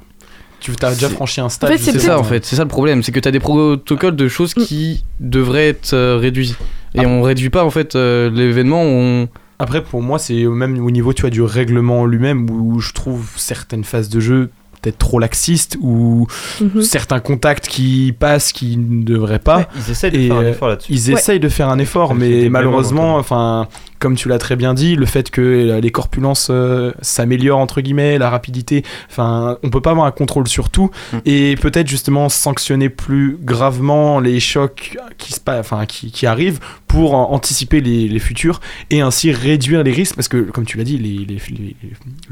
Tu as déjà franchi un stade. En fait, je c'est ça, en fait. C'est ça le problème, c'est que t'as des protocoles de choses qui devraient être euh, réduits. Et on réduit pas, en fait, euh, l'événement. On... Après, pour moi, c'est même au niveau tu vois, du règlement lui-même où je trouve certaines phases de jeu peut-être trop laxiste ou Mhm. certains contacts qui passent qui ne devraient pas. Ouais, ils essayent de Et, faire un euh, effort là-dessus. Ils Ouais. essayent de faire un effort, mais malheureusement, enfin, comme tu l'as très bien dit, le fait que euh, les corpulences euh, s'améliorent entre guillemets, la rapidité, enfin, on peut pas avoir un contrôle sur tout Mm. et peut-être justement sanctionner plus gravement les chocs qui se enfin qui, qui arrivent pour anticiper les, les futurs et ainsi réduire les risques parce que comme tu l'as dit, les, les, les-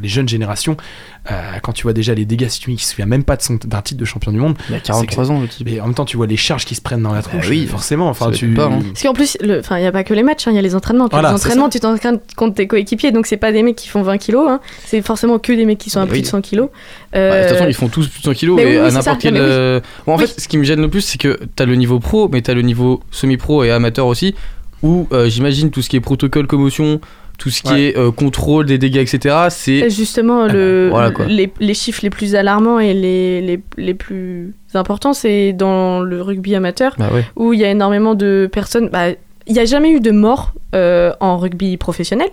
les jeunes générations, euh, quand tu vois déjà les dégâts si tu qui se souvient même pas de son- d'un titre de champion du monde, Il a c'est 43 que- ans le type. mais en même temps tu vois les charges qui se prennent dans la tronche, oui, forcément, enfin tu pas, hein. Parce qu'en plus, le- enfin, il n'y a pas que les matchs, hein, il y a les entraînements. Voilà, les c'est entraînements, tu t'entraînes contre tes coéquipiers, donc c'est pas des mecs qui font 20 kilos, hein, c'est forcément que des mecs qui sont à Oui. plus de 100 kilos. Bah, de toute façon, Euh, ils font tous plus de 100 kilos mais et oui, à n'importe quel. Non, mais oui. euh, Bon, en Oui. fait, ce qui me gêne le plus, c'est que t'as le niveau pro, mais t'as le niveau semi-pro et amateur aussi, où euh, j'imagine tout ce qui est protocole commotion, tout ce qui Ouais. est euh, contrôle des dégâts, etc. C'est Justement, Ah le, bah, voilà, les, les chiffres les plus alarmants et les, les, les plus importants, c'est dans le rugby amateur, Bah ouais. où il y a énormément de personnes. bah, il n'y a jamais eu de mort euh, en rugby professionnel,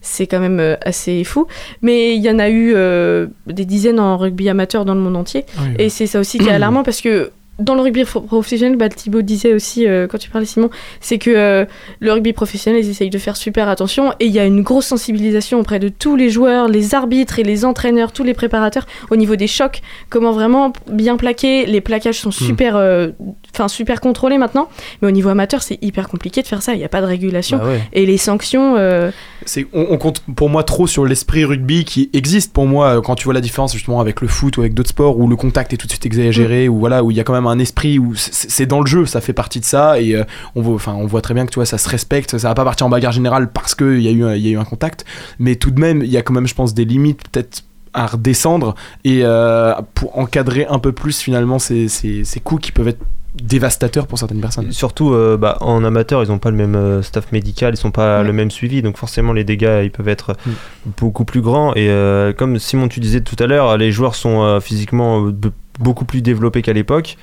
c'est quand même euh, assez fou, mais il y en a eu euh, des dizaines en rugby amateur dans le monde entier. Oui, oui. Et c'est ça aussi qui est alarmant parce que dans le rugby professionnel, bah, Thibaut disait aussi euh, quand tu parlais Simon, c'est que euh, le rugby professionnel, ils essayent de faire super attention et il y a une grosse sensibilisation auprès de tous les joueurs, les arbitres et les entraîneurs, tous les préparateurs au niveau des chocs, comment vraiment bien plaquer. Les plaquages sont super, euh, enfin super contrôlés maintenant, mais au niveau amateur, c'est hyper compliqué de faire ça. Il n'y a pas de régulation Bah ouais. et les sanctions. euh, C'est, on, on compte pour moi trop sur l'esprit rugby qui existe pour moi quand tu vois la différence justement avec le foot ou avec d'autres sports où le contact est tout de suite exagéré ou voilà où il y a quand même un esprit où c'est, dans le jeu ça fait partie de ça et euh, on voit enfin on voit très bien que tu vois ça se respecte ça va pas partir en bagarre générale parce que il y a eu un- y a eu un contact mais tout de même il y a quand même je pense des limites peut-être à redescendre et euh, pour encadrer un peu plus finalement ces, ces, ces coups qui peuvent être dévastateurs pour certaines personnes. Surtout euh, bah, en amateur, ils n'ont pas le même euh, staff médical, ils sont pas Ouais. le même suivi, donc forcément les dégâts ils peuvent être Mm. beaucoup plus grands. Et euh, comme Simon tu disais tout à l'heure, les joueurs sont physiquement be- beaucoup plus développés qu'à l'époque,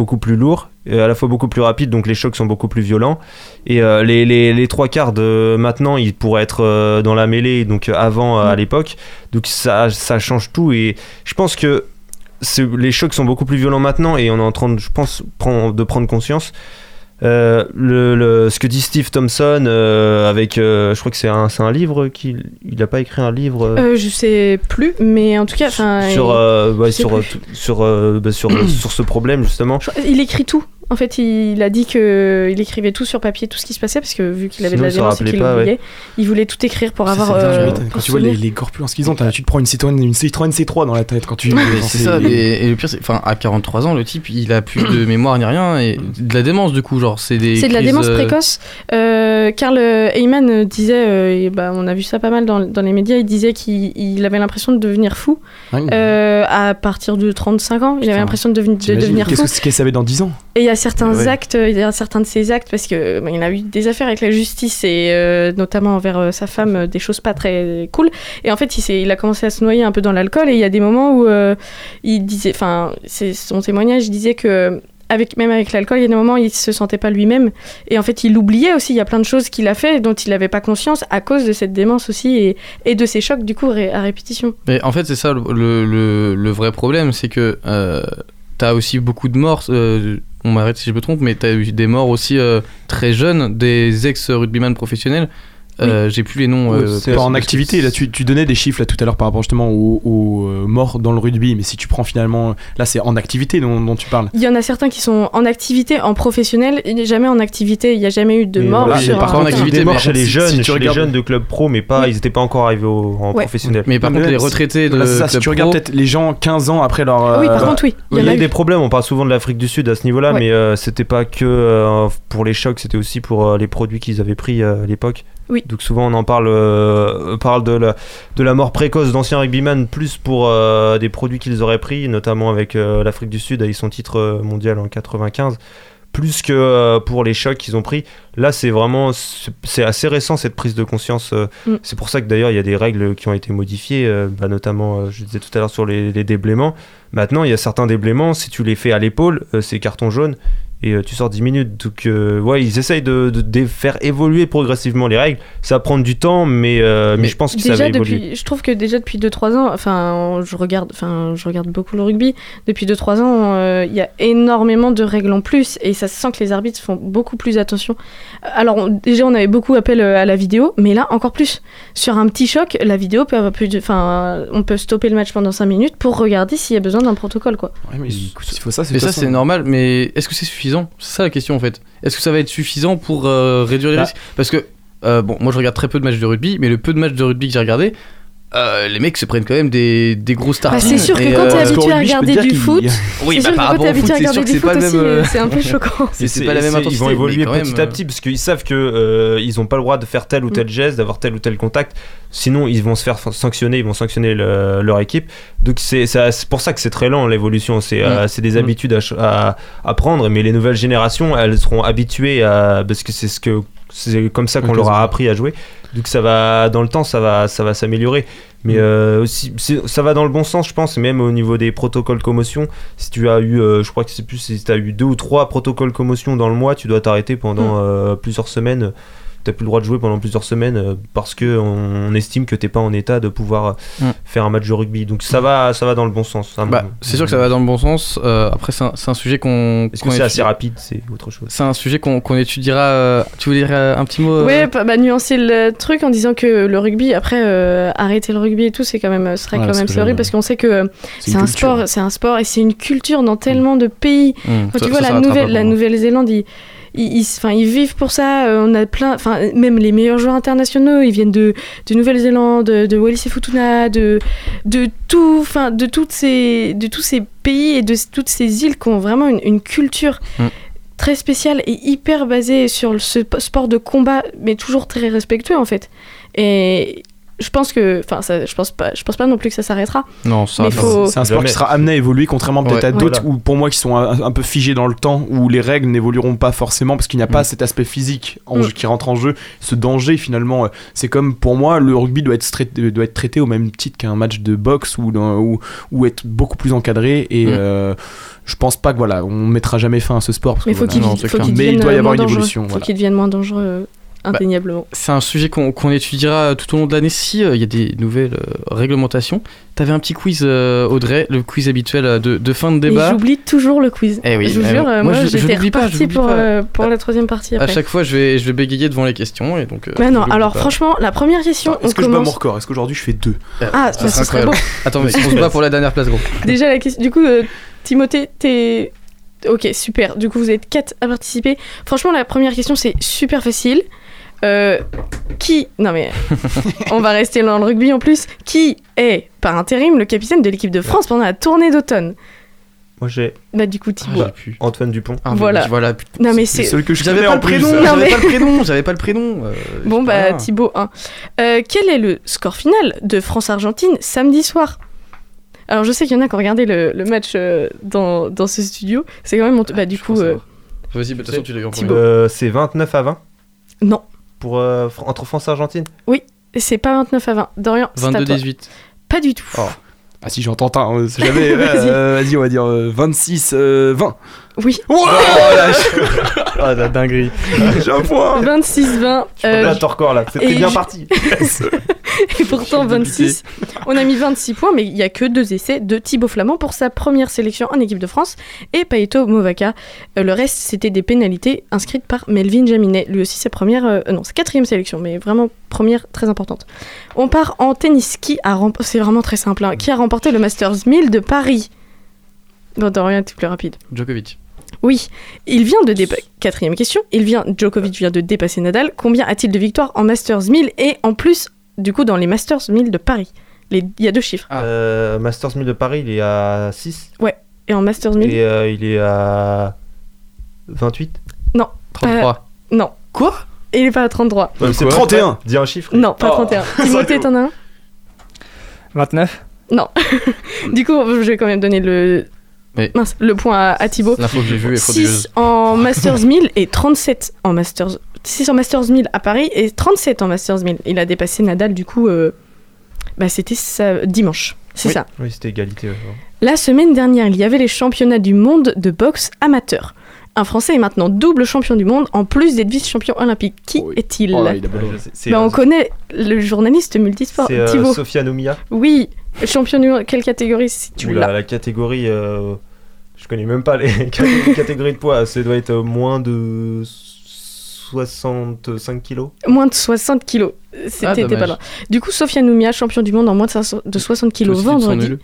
beaucoup plus lourds, et à la fois beaucoup plus rapides, donc les chocs sont beaucoup plus violents. Et euh, les, les, les trois quarts de maintenant, ils pourraient être euh, dans la mêlée, donc euh, avant euh, à Mm. l'époque. Donc ça, ça change tout. Et je pense que les chocs sont beaucoup plus violents maintenant et on est en train, de, je pense, de prendre conscience. Euh, le, le- ce que dit Steve Thompson euh, avec, euh, je crois que c'est un, un livre qu'il il n'a pas écrit un livre je sais plus, mais en tout cas, sur, sur, sur, bah, sur, sur ce problème justement. Il écrit tout. En fait, il a dit que il écrivait tout sur papier, tout ce qui se passait, parce que vu qu'il avait Sinon, de la démence et qu'il ouais. il voulait tout écrire pour Ça, avoir. euh, quand pour tu vois les, les corpulences qu'ils ont, tu te prends une Citroën, une Citroën C3 dans la tête quand tu. C'est ça, et, et le pire, c'est enfin à 43 ans, le type il a plus de mémoire ni rien et de la démence du coup, genre c'est des. C'est de la démence euh, précoce. Euh, Karl Heyman euh, disait, euh, et bah, on a vu ça pas mal dans, dans les médias, il disait qu'il il avait l'impression de devenir fou Ouais. euh, à partir de 35 ans. Il avait l'impression de, devenir- fou. que- qu'est-ce qu'elle savait dans 10 ans? Et il y a certains Ouais. actes, il y a certains de ces actes, parce que bah, il a eu des affaires avec la justice et euh, notamment envers euh, sa femme, euh, des choses pas très cool. Et en fait, il, il a commencé à se noyer un peu dans l'alcool et il y a des moments où euh, il disait, enfin, c'est son témoignage, disait que avec, même avec l'alcool, il y a des moments où il se sentait pas lui-même. Et en fait, il oubliait aussi, il y a plein de choses qu'il a fait dont il n'avait pas conscience à cause de cette démence aussi et, et de ces chocs, du coup, ré- à répétition. Mais en fait, c'est ça le, le, le- le vrai problème, c'est que euh, t'as aussi beaucoup de morts. euh, on m'arrête si je me trompe, mais t'as eu des morts aussi euh, très jeunes, des ex-rugbyman professionnels. Euh, J'ai plus les noms. euh, C'est pas en activité. Là, tu, tu donnais des chiffres là tout à l'heure par rapport justement aux, aux, euh, morts dans le rugby, mais si tu prends finalement, là, c'est en activité dont, dont tu parles. Il y en a certains qui sont en activité, en professionnel, et jamais en activité. Il n'y a jamais eu de Mais mort voilà, par contre, terrain. il y a des morts chez les jeunes, si tu chez les jeunes de club pro, mais pas, Oui. ils n'étaient pas encore arrivés au, en Ouais. professionnel. Mais par contre, les retraités de Là, ça, si tu regardes peut-être les gens 15 ans après leur. Ah oui, par euh, contre, oui. Il y y en a eu des problèmes, on parle souvent de l'Afrique du Sud à ce niveau-là, mais c'était pas que pour les chocs, c'était aussi pour les produits qu'ils avaient pris à l'époque. Oui. Donc souvent on en parle, euh, on parle de la, de la mort précoce d'anciens rugbyman, plus pour euh, des produits qu'ils auraient pris, notamment avec euh, l'Afrique du Sud avec son titre mondial en 95, plus que pour les chocs qu'ils ont pris. Là c'est vraiment, c'est assez récent cette prise de conscience. Mm. C'est pour ça que d'ailleurs il y a des règles qui ont été modifiées, bah, notamment je disais tout à l'heure sur les, les déblaiements. Maintenant, il y a certains déblaiements, si tu les fais à l'épaule, c'est carton jaune. Et euh, tu sors 10 minutes. Donc, euh, ouais, ils essayent de, de- de faire évoluer progressivement les règles. Ça va prendre du temps, mais, euh, mais, je pense que ça va Déjà évoluer. depuis, je trouve que déjà depuis 2-3 ans, enfin je regarde, enfin je regarde beaucoup le rugby. Depuis 2-3 ans, euh, il y a énormément de règles en plus et ça se sent que les arbitres font beaucoup plus attention. Alors on- déjà on avait beaucoup appel à la vidéo, mais là encore plus. Sur un petit choc, la vidéo peut avoir plus de, enfin on peut stopper le match pendant 5 minutes pour regarder s'il y a besoin d'un protocole quoi. Ouais, mais il il faut ça, c'est ça, c'est normal, mais est-ce que c'est suffisant C'est ça la question en fait. Est-ce que ça va être suffisant pour euh, réduire les Bah. risques? Parce que, euh, bon, moi je regarde très peu de matchs de rugby, mais le peu de matchs de rugby que j'ai regardé, euh, les mecs se prennent quand même des, des grosses Bah, tartines. c'est sûr que quand t'es euh, habitué à regarder du foot, Oui, c'est bah, sûr par que quand rapport t'es au foot, habitué à c'est sûr regarder que du c'est foot pas le aussi, même, euh, c'est un peu choquant. c'est- pas la même Ils vont évoluer même, petit à euh, petit parce qu'ils savent que euh, ils ont pas le droit de faire tel ou tel geste, d'avoir tel ou tel contact. Sinon, ils vont se faire sanctionner, ils vont sanctionner le- leur équipe. Donc c'est ça- c'est pour ça que c'est très lent l'évolution. C'est euh, Mm. c'est des habitudes à, ch- à, à prendre, mais les nouvelles générations, elles seront habituées à parce que c'est ce que c'est comme ça qu'on leur a appris à jouer. Donc ça va dans le temps, ça va ça va s'améliorer. Mais Mm. euh, ça va dans le bon sens, je pense, même au niveau des protocoles commotion. Si tu as eu, euh, je crois que c'est plus, si tu as eu deux ou trois protocoles commotion dans le mois, tu dois t'arrêter pendant Mm. euh, plusieurs semaines. T'as plus le droit de jouer pendant plusieurs semaines euh, parce que on estime que t'es pas en état de pouvoir euh, Mm. faire un match de rugby. Donc ça va, ça va dans le bon sens. Bah, c'est sûr que ça va dans le bon sens. Euh, après, c'est un, c'est un sujet qu'on. Est-ce qu'on que c'est assez rapide C'est autre chose. C'est un sujet qu'on qu'on étudiera. euh, Tu voulais dire un petit mot euh, Ouais, bah, nuancer le truc en disant que le rugby, après, euh, arrêter le rugby et tout, c'est quand même, ce serait quand même horrible parce qu'on sait que C'est un culture. sport, c'est un sport et c'est une culture dans tellement de pays. hum, Quand ça- tu vois ça, la ça Nouvelle, la moi. Nouvelle-Zélande, ils, ils, ils- enfin, ils vivent pour ça. euh, On a plein, enfin, même les meilleurs joueurs internationaux, ils viennent de, de Nouvelle-Zélande, de, de Wallis et Futuna, de, de tout, enfin, de toutes ces, de tous ces pays et de toutes ces îles qui ont vraiment une, une culture. Mm. Très spéciale et hyper basée sur ce sport de combat, mais toujours très respectueux en fait. Et je pense que, enfin, je pense pas, je pense pas non plus que ça s'arrêtera. Non, ça faut- C'est un sport Jamais. qui sera amené à évoluer, contrairement peut-être Ouais. à d'autres, Voilà. où pour moi qui sont un, un peu figés dans le temps, où les règles n'évolueront pas forcément parce qu'il n'y a pas Mm. cet aspect physique en Mm. qui rentre en jeu. Ce danger finalement, euh, c'est comme pour moi, le rugby doit être, traité, doit être traité au même titre qu'un match de boxe ou, ou, ou être beaucoup plus encadré. Et Mm. euh, je pense pas que voilà, on mettra jamais fin à ce sport. Parce Mais que faut voilà, qu'il non, c'est faut qu'il Mais il doit y euh, avoir une dangereux. évolution, Faut voilà. qu'il devienne moins dangereux, Bah, indéniablement. C'est un sujet qu'on qu'on étudiera tout au long de l'année si euh, il y a des nouvelles euh, réglementations. T'avais un petit quiz, euh, Audrey, le quiz habituel de, de fin de débat. j'oublie toujours le quiz. Eh oui, je vous eh jure, bon. euh, Moi, j'étais l'oublie pas, pour, pas. euh, pour la troisième partie À après. chaque fois, je vais, je vais bégayer devant les questions et donc. non, alors pas. franchement, la première question, Est-ce que je bats mon commence. record? Est-ce qu'aujourd'hui je fais deux? Ah, Ça bah, serait ce serait beau. incroyable. Attends, mais on se bat pour la dernière place, gros. Déjà la question. Du coup, euh, Timothée, t'es. Ok, super. Du coup, vous êtes quatre à participer. Franchement, la première question, c'est super facile. Euh, qui. Non mais. on va rester dans le rugby en plus. Qui est, par intérim, le capitaine de l'équipe de France pendant la tournée d'automne? Moi j'ai Bah, du coup, Thibaut. pu. Antoine Dupont. Ah, Voilà. voilà. putain, non mais C'est celui que je J'avais pas en le prénom, Non, j'avais mais- pas le prénom, j'avais pas le prénom. euh, Bon, bah. Thibaut 1. Euh, quel est le score final de France-Argentine samedi soir? Alors, je sais qu'il y en a qui ont regardé le, le match euh, dans, dans ce studio. C'est quand même. honteux. Bah, du Je coup. Vas-y, bah, de toute façon, tu l'as eu en premier. Euh, c'est 29 à 20 Non, pour euh, Fr- entre France et Argentine? c'est pas 29 à 20. Dorian, c'est à toi. 22-18. Pas du tout. Oh. Ah si j'entends un, sait jamais. euh, Vas-y, on va dire euh, 26, euh, 20. Oui, Oh Ah, la dinguerie. J'ai un point 26-20. euh, là, ton record là, c'était bien je- parti. et pourtant Je suis 26. On a mis 26 points, mais il y a que deux essais de Thibaut Flamand pour sa première sélection en équipe de France et Paito Movaca. Euh, le reste, c'était des pénalités inscrites par Melvin Jaminet. Lui aussi, sa première, euh, non, sa quatrième sélection, mais vraiment première très importante. On part en tennis. Qui a remporté, c'est vraiment très simple, hein. qui a remporté le Masters 1000 de Paris? Bon, Dorian, t'es plus rapide. Djokovic. Oui, il vient de dépasser. Quatrième question. Il vient. Djokovic vient de dépasser Nadal. Combien a-t-il de victoires en Masters 1000 et en plus, du coup, dans les Masters 1000 de Paris? Les- Il y a deux chiffres. Ah. Euh, Masters 1000 de Paris, il est à 6 Et en Masters 1000 et euh, il est à 28. 33. Non. Quoi? Il est pas à 33. Ouais, c'est quoi? 31. Dis un chiffre. Non, pas Oh. 31. Timothée, t'en as un? 29 Du coup, je vais quand même donner le, Mince, le point à, à Thibaut. L'info que j'ai vue est 6 frauduleuuse. en Masters 1000 et 37 en Masters 6 en Masters 1000 à Paris et 37 en Masters 1000. Il a dépassé Nadal du coup euh, bah, c'était dimanche. C'est Oui. ça. Oui, c'était égalité. ouais. La semaine dernière, il y avait les championnats du monde de boxe amateur. Un Français est maintenant double champion du monde en plus d'être vice-champion olympique. Qui est-il Oh là, il a pas Ouais, je sais, c'est, Bah, euh, On connaît le journaliste multisport C'est euh, Thibaut. Sofia Nomia. Oui, champion du monde. Quelle catégorie si tu l'as la catégorie. euh, je connais même pas les cat- catégories de poids. Ça doit être euh, moins de 65 kilos. Moins de 60 kilos. C'était Ah, dommage. pas loin. Du coup, Sofia Noumia, champion du monde en moins de, 500 de 60 kilos vendredi.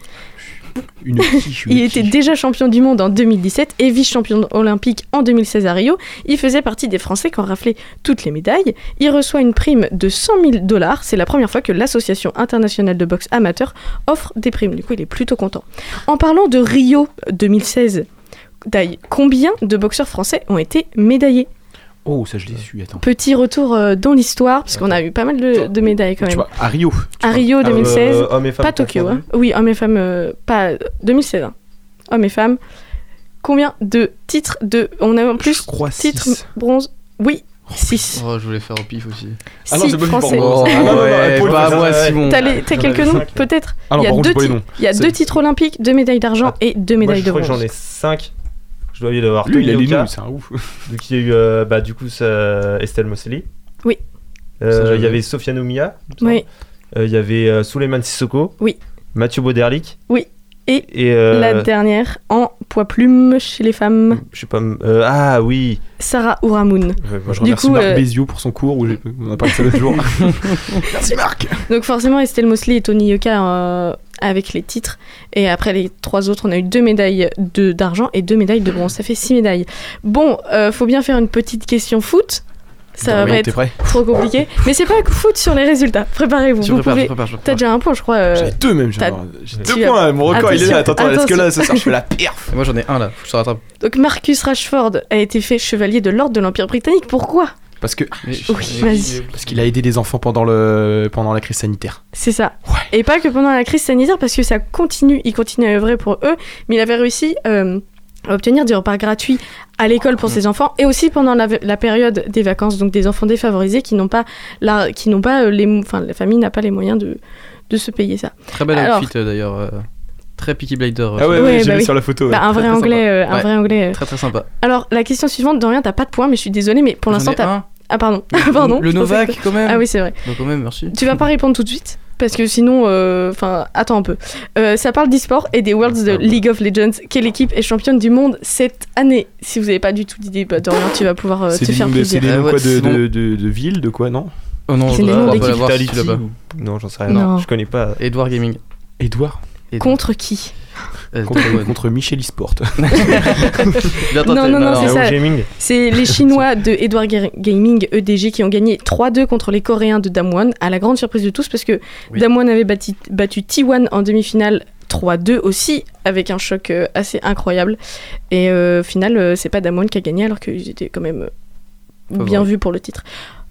Une quiche, une Il était déjà champion du monde en 2017 et vice-champion olympique en 2016 à Rio. Il faisait partie des Français qui ont raflé toutes les médailles. Il reçoit une prime de 100 000 dollars. C'est la première fois que l'Association internationale de boxe amateur offre des primes. Du coup, il est plutôt content. En parlant de Rio 2016, Dai, combien de boxeurs français ont été médaillés? Oh, ça je l'ai su, attends. Petit retour euh, dans l'histoire, puisqu'on a eu pas mal de, de médailles quand Tu même. vois, à Rio. À Rio Ah, 2016, euh, hommes et femmes pas Tokyo, hein. oui, hommes et femmes, euh, pas 2016, hein. hommes et femmes. Combien de titres de. On a en plus crois titres six. bronze Oui, 6. Oh, je voulais faire au pif aussi. Ah non, c'est pas français. Oh, Ah non, non, non, ouais, Paul, pas c'est moi, Simon. T'as les- t'as J'en quelques noms cinq. Peut-être Ah non, Il y a par contre, deux j'ai pas les titres. noms. Il y a C'est- deux titres olympiques, deux médailles d'argent et deux Moi, médailles je de crois que bronze. j'en ai 5. Je dois y avoir Lui, il a Tony les Oka. c'est un ouf. Donc il y a eu euh, bah, du coup ça, Estelle Mosseli. Oui. Euh, il y avait Sofia Noumia. il me Oui. Euh, Il y avait euh, Souleymane Sissoko. Oui. Mathieu Bauderlic. Oui. Et Et euh, La dernière en poids plume chez les femmes, je sais pas. euh, ah oui. Sarah Ouramoun. Moi, je remercie coup, Marc euh, Béziot pour son cours où on a parlé de ça l'autre jour. Merci Marc. Donc forcément Estelle Mosley et Tony Yoka avec les titres. Et après les trois autres, on a eu deux médailles de- d'argent et deux médailles de bronze. Ça fait six médailles. Bon, faut bien faire une petite question foot. Ça va pas être prêt trop compliqué. Mais c'est pas foot sur les résultats. Préparez-vous. Je Vous prépare, je pouvez... prépare, je T'as déjà un point, je crois. euh, J'ai deux même, j'ai deux as- points. Mon record, il est là. Attends, attends, est-ce que là, ce soir, je fais la perf Et Moi j'en ai un là, faut que je te rattrape. Donc Marcus Rashford a été fait chevalier de l'ordre de l'Empire britannique. Pourquoi? Parce que Oui, vas-y. parce qu'il a aidé des enfants pendant le pendant la crise sanitaire. C'est ça. Et pas que pendant la crise sanitaire, parce que ça continue, il continue à œuvrer pour eux, mais il avait réussi euh, obtenir des repas gratuits à l'école pour ses enfants, et aussi pendant la, la période des vacances, donc des enfants défavorisés qui n'ont pas, la, qui n'ont pas euh, les, enfin la famille n'a pas les moyens de, de se payer ça. Très bel Alors- outfit euh, d'ailleurs. euh, Très Peaky Blinder. Ah ouais, Ouais, ouais, j'ai bah vu oui. sur la photo. ouais. Bah, un vrai très, très anglais, euh, un Ouais. vrai anglais. euh. Très très sympa. Alors la question suivante, Dorian, t'as pas de points, mais je suis désolée, mais pour l'instant t'as. Ah pardon, pardon. Le Novak que- quand même. Ah oui c'est vrai. Donc quand même, merci. Tu vas pas répondre tout de suite parce que sinon, euh, enfin, attends un peu. Euh, ça parle d'e-sport et des Worlds de League of Legends. Quelle équipe est championne du monde cette année? Si vous avez pas du tout d'idée, bah, Dorian, tu vas pouvoir euh, te des faire de- c'est plaisir. des Euh, noms ouais, quoi de, de, de, de ville, de quoi, non? Oh non, C'est je des noms d'équipe. Non, j'en sais rien. Non. Je connais pas. Edouard Gaming. Edouard? Contre qui? Euh, contre, Taïwan. contre Michel Esport. Non, non, non, c'est ça. C'est les Chinois de Edward Ga- Gaming EDG qui ont gagné 3-2 contre les Coréens de Damwon, à la grande surprise de tous parce que Oui. Damwon avait battu, battu T1 en demi-finale 3-2 aussi, avec un choc euh, assez incroyable. Et euh, au final, euh, c'est pas Damwon qui a gagné alors qu'ils étaient quand même euh, bien vus pour le titre.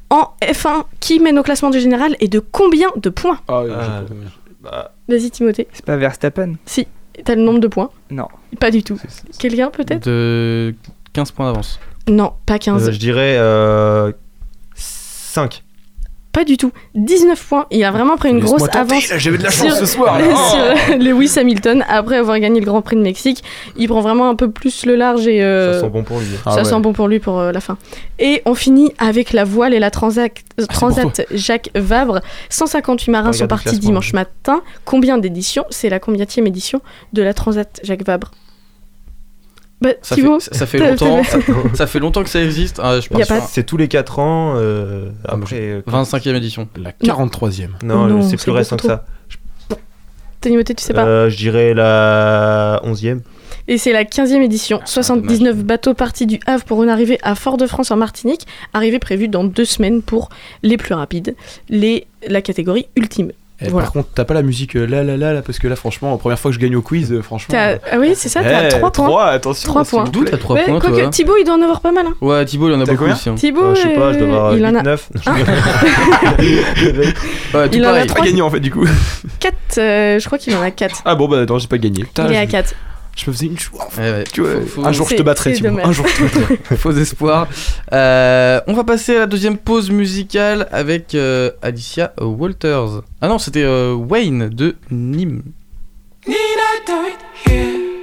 En F1, qui mène au classement du général et de combien de points? Bah, Vas-y Timothée. C'est pas Verstappen? Si, t'as le nombre de points Non. Pas du tout. Quelqu'un peut-être De 15 points d'avance. Non, pas 15. euh, je dirais euh, 5. Pas du tout. 19 points. Il a vraiment pris une grosse avance. là, J'avais de la sur- chance ce soir. là. Oh. sur Lewis Hamilton après avoir gagné le Grand Prix de Mexique. Il prend vraiment un peu plus le large et euh, Ça sent bon pour lui. Ah ça ouais. sent bon pour lui pour euh, la fin. Et on finit avec la voile et la transat, euh, transat Jacques Vabre. 158 marins sont partis dimanche matin. Combien d'éditions? C'est la combienième édition de la transat Jacques Vabre bah, Ça Thibaut, fait, ça fait t'as- longtemps. Ça, ça fait longtemps que ça existe. Ah, pas- C'est tous les 4 ans. euh, Ah, après. euh, 25e édition. La 43e. Non, Non, c'est plus récent que beaucoup ça. Timothée, tu sais pas Euh, je dirais la 11e. Et c'est la 15e édition. 79 bateaux partis du Havre pour une arrivée à Fort-de-France en Martinique. Arrivée prévue dans deux semaines pour les plus rapides. Les, la catégorie ultime. Eh, Voilà. Par contre, t'as pas la musique euh, là là là là parce que là, franchement, la première fois que je gagne au quiz, euh, franchement. T'as- Ah oui, c'est ça, t'as Eh, 3 points. trois, attention. Trois s'il points. vous D'où t'as 3 Ouais, points, quoique toi Thibaut, il doit en avoir pas mal. Hein. Ouais, Thibaut, il en a beaucoup aussi. hein. Thibaut, Euh, je sais pas, je dois avoir euh, il en a 8-9. Ouais, tout Il en a pareil. Pas gagné en fait, du coup. 4. je crois qu'il en a 4. Ah bon, bah attends, j'ai pas gagné. Putain, Il est à je- 4. Je me faisais une chou. Ouais, ouais. Tu vois, Faut- faut- un jour je te battrai, Thibaut. Un jour je te battrai. Faux espoir. Euh, on va passer à la deuxième pause musicale avec euh, Alicia Walters. Ah non, c'était euh, Wayne de Nîmes. all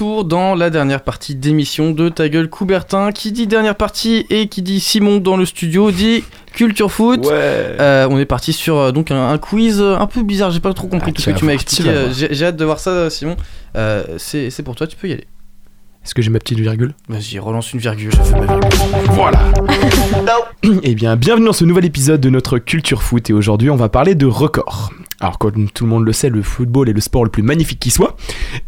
retour dans la dernière partie d'émission de Ta gueule Coubertin. Qui dit dernière partie et qui dit Simon dans le studio dit Culture Foot. Ouais. Euh, on est parti sur euh, donc un, un quiz un peu bizarre. J'ai pas trop compris Ah, tout ce que tu m'as expliqué. Euh. J'ai j'ai hâte de voir ça, Simon. Euh, C'est c'est pour toi, tu peux y aller. Est-ce que j'ai ma petite virgule? Vas-y, relance une virgule. Je fais ma virgule. Voilà. Eh bien, bienvenue dans ce nouvel épisode de notre Culture Foot et aujourd'hui on va parler de records. Alors comme tout le monde le sait, le football est le sport le plus magnifique qui soit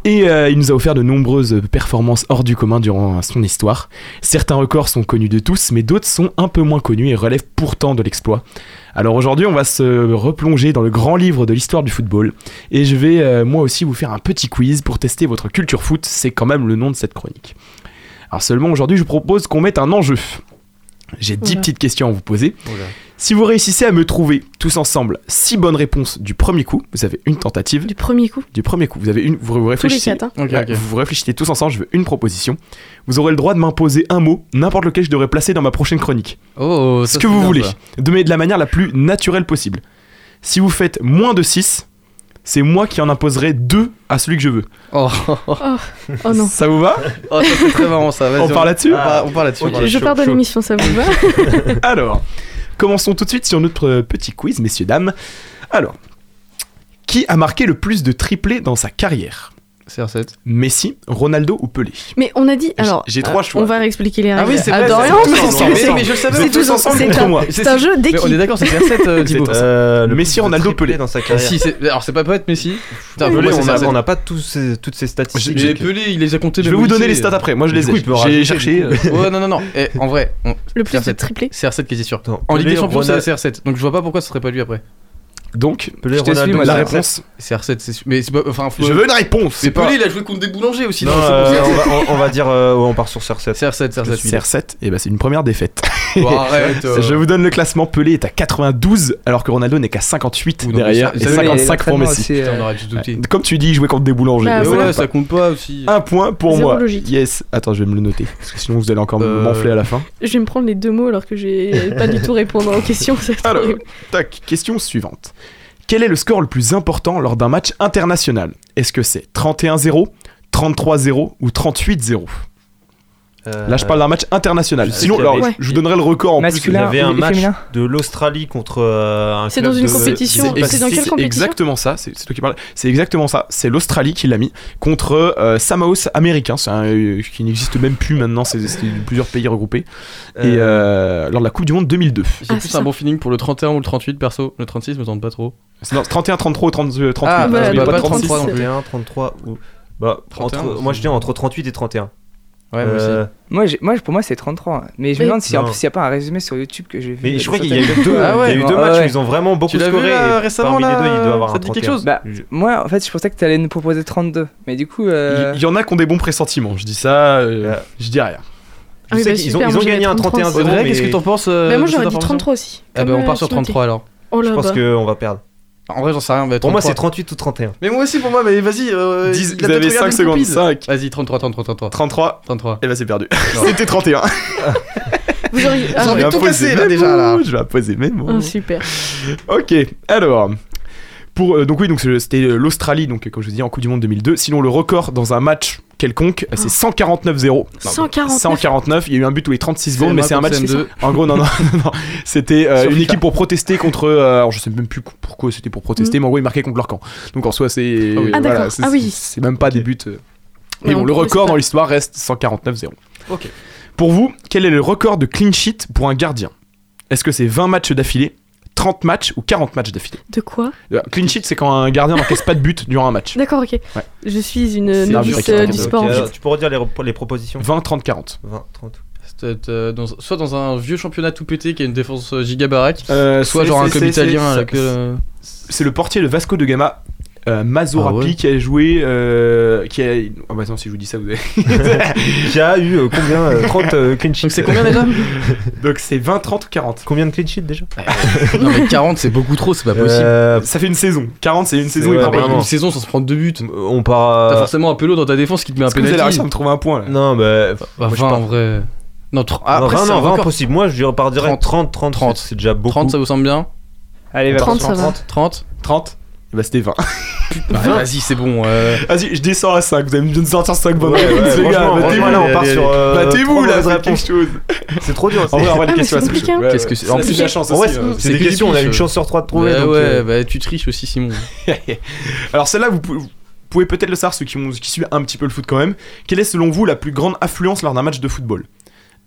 et euh, il nous a offert de nombreuses performances hors du commun durant son histoire. Certains records sont connus de tous mais d'autres sont un peu moins connus et relèvent pourtant de l'exploit. Alors aujourd'hui on va se replonger dans le grand livre de l'histoire du football et je vais euh, moi aussi vous faire un petit quiz pour tester votre culture foot, c'est quand même le nom de cette chronique. Alors seulement aujourd'hui je vous propose qu'on mette un enjeu. J'ai 10 Oula. petites questions à vous poser. Si vous réussissez à me trouver tous ensemble 6 bonnes réponses du premier coup, vous avez une tentative. Du premier coup Du premier coup, vous avez une, vous, vous réfléchissez. quatre, hein. Ok, Ouais, ok. Vous vous réfléchissez tous ensemble. Je veux une proposition. Vous aurez le droit de m'imposer un mot, n'importe lequel je devrais placer dans ma prochaine chronique. Oh, Ce que vous voulez, de, mais de la manière la plus naturelle possible. Si vous faites moins de 6, c'est moi qui en imposerai 2 à celui que je veux. Oh, Oh, oh non. Ça vous va? Oh, ça c'est très marrant ça. Vas-y, On part là-dessus? On part, on part là-dessus. on Je pars de l'émission, ça vous va? Alors, commençons tout de suite sur notre petit quiz, messieurs, dames. Alors, qui a marqué le plus de triplés dans sa carrière? CR7. Messi, Ronaldo ou Pelé? Mais on a dit. Alors, J'ai trois euh, choix. On va réexpliquer les Ah règles. oui, c'est vrai, c'est- c'est- c'est- c'est- c'est- c'est tous ensemble c'est contre un- moi. C'est un jeu Mais on d'équipe. est d'accord, c'est CR7 euh, Thibaut. C'est- Euh, le Messi, Ronaldo, Pelé. dans sa Ah, carrière. c'est- alors c'est pas peut-être Messi? On c'est a- CR7. on n'a pas toutes ces statistiques. Mais Pelé, il les a comptés. Je vais vous donner les stats après. Moi, je les ai. J'ai cherché. Ouais, non, non, non. Eh, en vrai, Le plus de CR7. triplés. CR7 qui était sûr. En Ligue des Champions, c'est Ronaldo- CR7. Donc je vois pas pourquoi ce serait pas lui après. Donc, Pelé, je suivi, la CR7. réponse. CR7, c'est sûr. Mais c'est pas. Enfin, faut- Je veux une réponse. Mais c'est pas- Pelé, il a joué contre des boulangers aussi. Non, euh, on, va, on- on va dire, euh, ouais, on part sur CR7. CR7, CR7. CR7, et bah c'est une première défaite. Bon, arrête, euh. Je vous donne le classement. Pelé est à 92, alors que Ronaldo n'est qu'à 58 Ou non, derrière et ça- ça- 55 pour Messi. aussi, euh, Putain. Comme tu dis, il jouait contre des boulangers. Bah, ouais, compte pas. ça compte pas aussi. Un point pour Zéro moi. logique. Yes. Attends, je vais me le noter. Parce que sinon, vous allez encore me m'enfler à la fin. Je vais me prendre les deux mots alors que j'ai pas du tout répondre aux questions. c'est Alors, tac, question suivante. Quel est le score le plus important lors d'un match international? Est-ce que c'est 31-0, 33-0 ou 38-0 Euh, Là, je parle d'un match international. je Sinon, alors, avait- je vous donnerai le record en Il y Masculin avait un match féminin de l'Australie contre euh, un C'est dans une de- compétition, c'est dans quelle C'est compétition exactement ça, c'est toi qui parles. C'est exactement ça. C'est l'Australie qui l'a mis contre euh, Samaos américain, c'est un, euh, qui n'existe même plus maintenant. C'est plusieurs pays regroupés. Et euh, lors de la Coupe du Monde 2002. J'ai Ah, plus un bon feeling pour le 31 ou le 38 perso. Le 36 me tente pas trop. C'est non, 31, 33 ou 30, euh, 38. Ah, bah, bah, pas pas 36. 33 non plus. 31, 33 ou. Bah, 31, entre- aussi. moi je dis entre 38 et 31. Ouais, moi Euh, aussi. Moi, moi, pour moi, c'est 33. Mais je me demande si en plus il n'y a pas un résumé sur YouTube que j'ai vu. Mais je crois ça. qu'il y a eu deux, Ah ouais, y a eu deux ouais, matchs ouais. où ils ont vraiment beaucoup Tu l'as vu, scoré. là, et récemment, parmi là les deux, il doit avoir Ça un te dit quelque 31. chose Bah, Je- moi, en fait, je pensais que tu allais nous proposer 32. Mais du coup. euh, Il y en a qui ont des bons pressentiments. Je dis ça, euh, je dis rien. Je Ah oui, sais bah, qu'ils ont, ils moi, ont gagné un 33. 31-0. Audrey, mais qu'est-ce que t'en penses euh, Bah, moi j'aurais dit information 33 aussi. Ah bah on part euh, sur Timothée. 33 alors. Oh Je pense bah. qu'on va perdre. En vrai, j'en sais rien. Pour moi, 33. c'est 38 ou 31. Mais moi aussi, pour moi, mais vas-y. euh, Dix- vous avez regardé 5 une secondes. compile. 5, Vas-y, 33, 33, 33. 33. 33. Et bah c'est perdu. C'était 31. Vous auriez. Ah, tout là, déjà, là. Je vais imposer mes mots. ah, super. Ok, alors. Pour, euh, donc oui, donc c'était l'Australie, donc euh, comme je vous dis en Coupe du Monde 2002. Sinon le record dans un match quelconque, euh, c'est 149-0. Non, 149. 149. Il y a eu un but tous les 36 secondes, mais ma c'est un match. contre CM2. En gros, non, non, non, non. C'était euh, une équipe pour protester contre. euh, alors je sais même plus pourquoi c'était pour protester, mais en gros ils marquaient contre leur camp. Donc en soi c'est. Ah oui. Ah, voilà, d'accord. c'est- Ah oui. C'est même pas des buts. euh. Mais bon, on le record dans l'histoire reste 149-0. Ok. Pour vous, quel est le record de clean sheet pour un gardien? Est-ce que c'est 20 matchs d'affilée, 30 matchs ou 40 matchs d'affilée De quoi Euh, Clean sheet, c'est quand un gardien n'encaisse pas de but durant un match. D'accord, ok. Ouais. Je suis une C'est novice euh, du sport. en fait. alors, tu peux redire les, propositions 20, 30, 40. 20, 30. C'était, euh, dans- soit dans un vieux championnat tout pété qui a une défense euh, giga baraque, Euh, soit genre un club italien euh, C'est le portier de Vasco de Gama. Euh, Mazzorapi Ah ouais. qui a joué euh, qui a oh bah attends si je vous dis ça vous avez Qui a eu euh, combien euh, 30 euh, clean sheets Donc c'est combien déjà? Donc c'est 20 30 ou 40 Combien de clean sheets déjà? Non mais 40 c'est beaucoup trop, c'est pas possible. Euh, ça fait une saison 40 c'est une saison ouais, Ah, vraiment. une saison sans se prendre deux buts. On part. T'as forcément un pelot dans ta défense qui te met un que vous allez à me trouver un point là? Non, bah. Bah, moi, je 20 pars- en vrai. Non, tr- ah, non, après 20, c'est non, un 20 record. impossible. Moi, je repars direct 30, 30, 30. c'est déjà beaucoup. 30 ça vous semble bien? Allez, va 30, partir ça en va. 30. 30 30 Et bah c'était 20 Bah, Vas-y c'est bon. euh, Vas-y, je descends à 5. Vous allez me sortir 5 bonnes Ouais, réponses, ouais, les gars. franchement, Battez-vous, là, on part sur, euh, Battez-vous, là, faites quelque chose. C'est trop dur. En vrai, en vrai, les Ah, mais questions, c'est hein. Qu'est-ce que c'est- En plus, la chance aussi. hein. c'est des que questions, on a une chance sur 3 de trouver. ouais, donc, ouais, euh, bah tu triches aussi Simon. Alors celle-là, vous pouvez, vous pouvez peut-être le savoir, ceux qui, ont- qui suivent un petit peu le foot quand même. Quelle est selon vous la plus grande influence lors d'un match de football?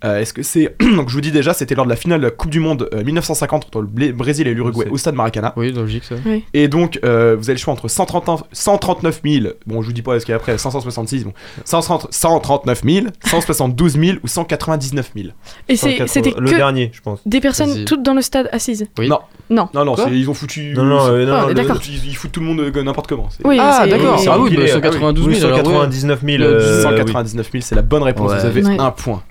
Euh, Est-ce que c'est... Donc je vous dis déjà, c'était lors de la finale de la Coupe du Monde euh, 1950 entre le Blé- Brésil et l'Uruguay au stade Maracana. Oui logique ça. Et donc, euh, vous avez le choix entre 139, 139 000, bon, je vous dis pas ce qu'il y a après, 566, bon, 130 139 000, 172 000 ou 199 000. Et c'est- 180, c'était le que dernier, je pense. des personnes Vas-y. toutes dans le stade assises. Oui. Non. Non. Non, non, Quoi c'est- ils ont foutu. Non, non, euh, non, Ah, non, le- d'accord. Ils, ils foutent tout le monde euh, n'importe comment. c'est- Oui, Ah c'est- d'accord. c'est Ah oui, bah, empilé. 192 Oui, 000 alors ouais. 199 000. Le euh, 199 000, c'est la bonne réponse. Ouais. Vous avez Ouais. un point.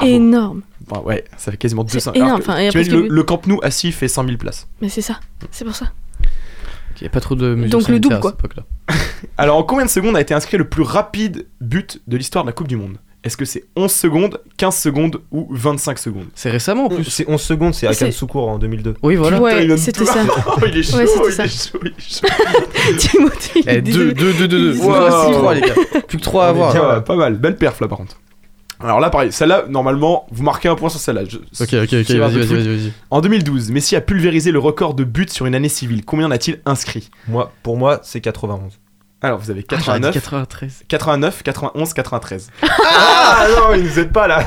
C'est énorme. Bah ouais, ça fait quasiment C'est 200. énorme, que- enfin, que- le, Camp Nou assis fait 100 000 places. Mais c'est ça. C'est pour ça. Il y a pas trop de mesures Donc, le double, à quoi. cette époque-là. Alors, en combien de secondes a été inscrit le plus rapide but de l'histoire de la Coupe du Monde? Est-ce que c'est 11 secondes, 15 secondes ou 25 secondes? C'est récemment en plus. C'est 11 secondes, c'est Akan Soukour en 2002. Oui voilà. Ouais, c'était tout. ça. Oh, il est chaud, Ouais, il ça. est chaud, il est chaud. Timothée. il Eh, dit- 2, 2, 2, 2, 2. Wow. Plus 3 les gars. Plus que 3 à On est avoir. bien, ouais, pas mal, belle perf là par contre. Alors là, pareil, celle-là, normalement, vous marquez un point sur celle-là. Je- Ok, ok, ok, vas-y, vas-y, vas-y. En 2012, Messi a pulvérisé le record de buts sur une année civile. Combien en a-t-il inscrit? Moi, pour moi, c'est 91. Alors, vous avez Ah, j'aurais dit 89, 93. 89, 91, 93. Ah non, il nous aide pas là.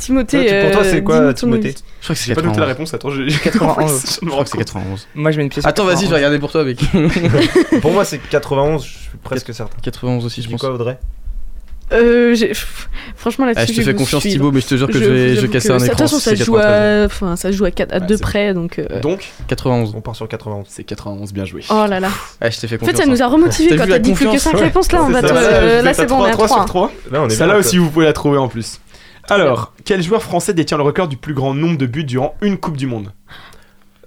Timothée. Toi, tu- pour toi, c'est euh, quoi, Timothée. Je crois que c'est J'ai pas noté la 91. réponse, attends, j'ai j'ai 91. je crois que c'est compte. 91. Moi, je mets une pièce. Attends, vas-y, je 91. vais regarder pour toi avec. Pour moi, c'est 91, je suis presque certain. 91 aussi, je pense. quoi, Audrey? Euh, franchement là-dessus. Ah, je te fais confiance, suis, Thibaut, mais je te jure que je vais- je casser que un ça- De écran toute façon, ça joue 93. à, enfin, ça joue à, quatre- à deux c'est près, donc. euh, Donc 91. On part sur 91. C'est 91, bien joué. Oh là là. Ah, je t'ai fait En fait, confiance. ça nous a hein. remotivé quand t'as la dit plus que confiance 5 Ouais. réponses là, on C'est va ça, te- là, euh, c'est bon, on est à 3 3. sur 3. Là, on est Celle-là aussi, vous pouvez la trouver en plus. Alors, quel joueur français détient le record du plus grand nombre de buts durant une Coupe du Monde?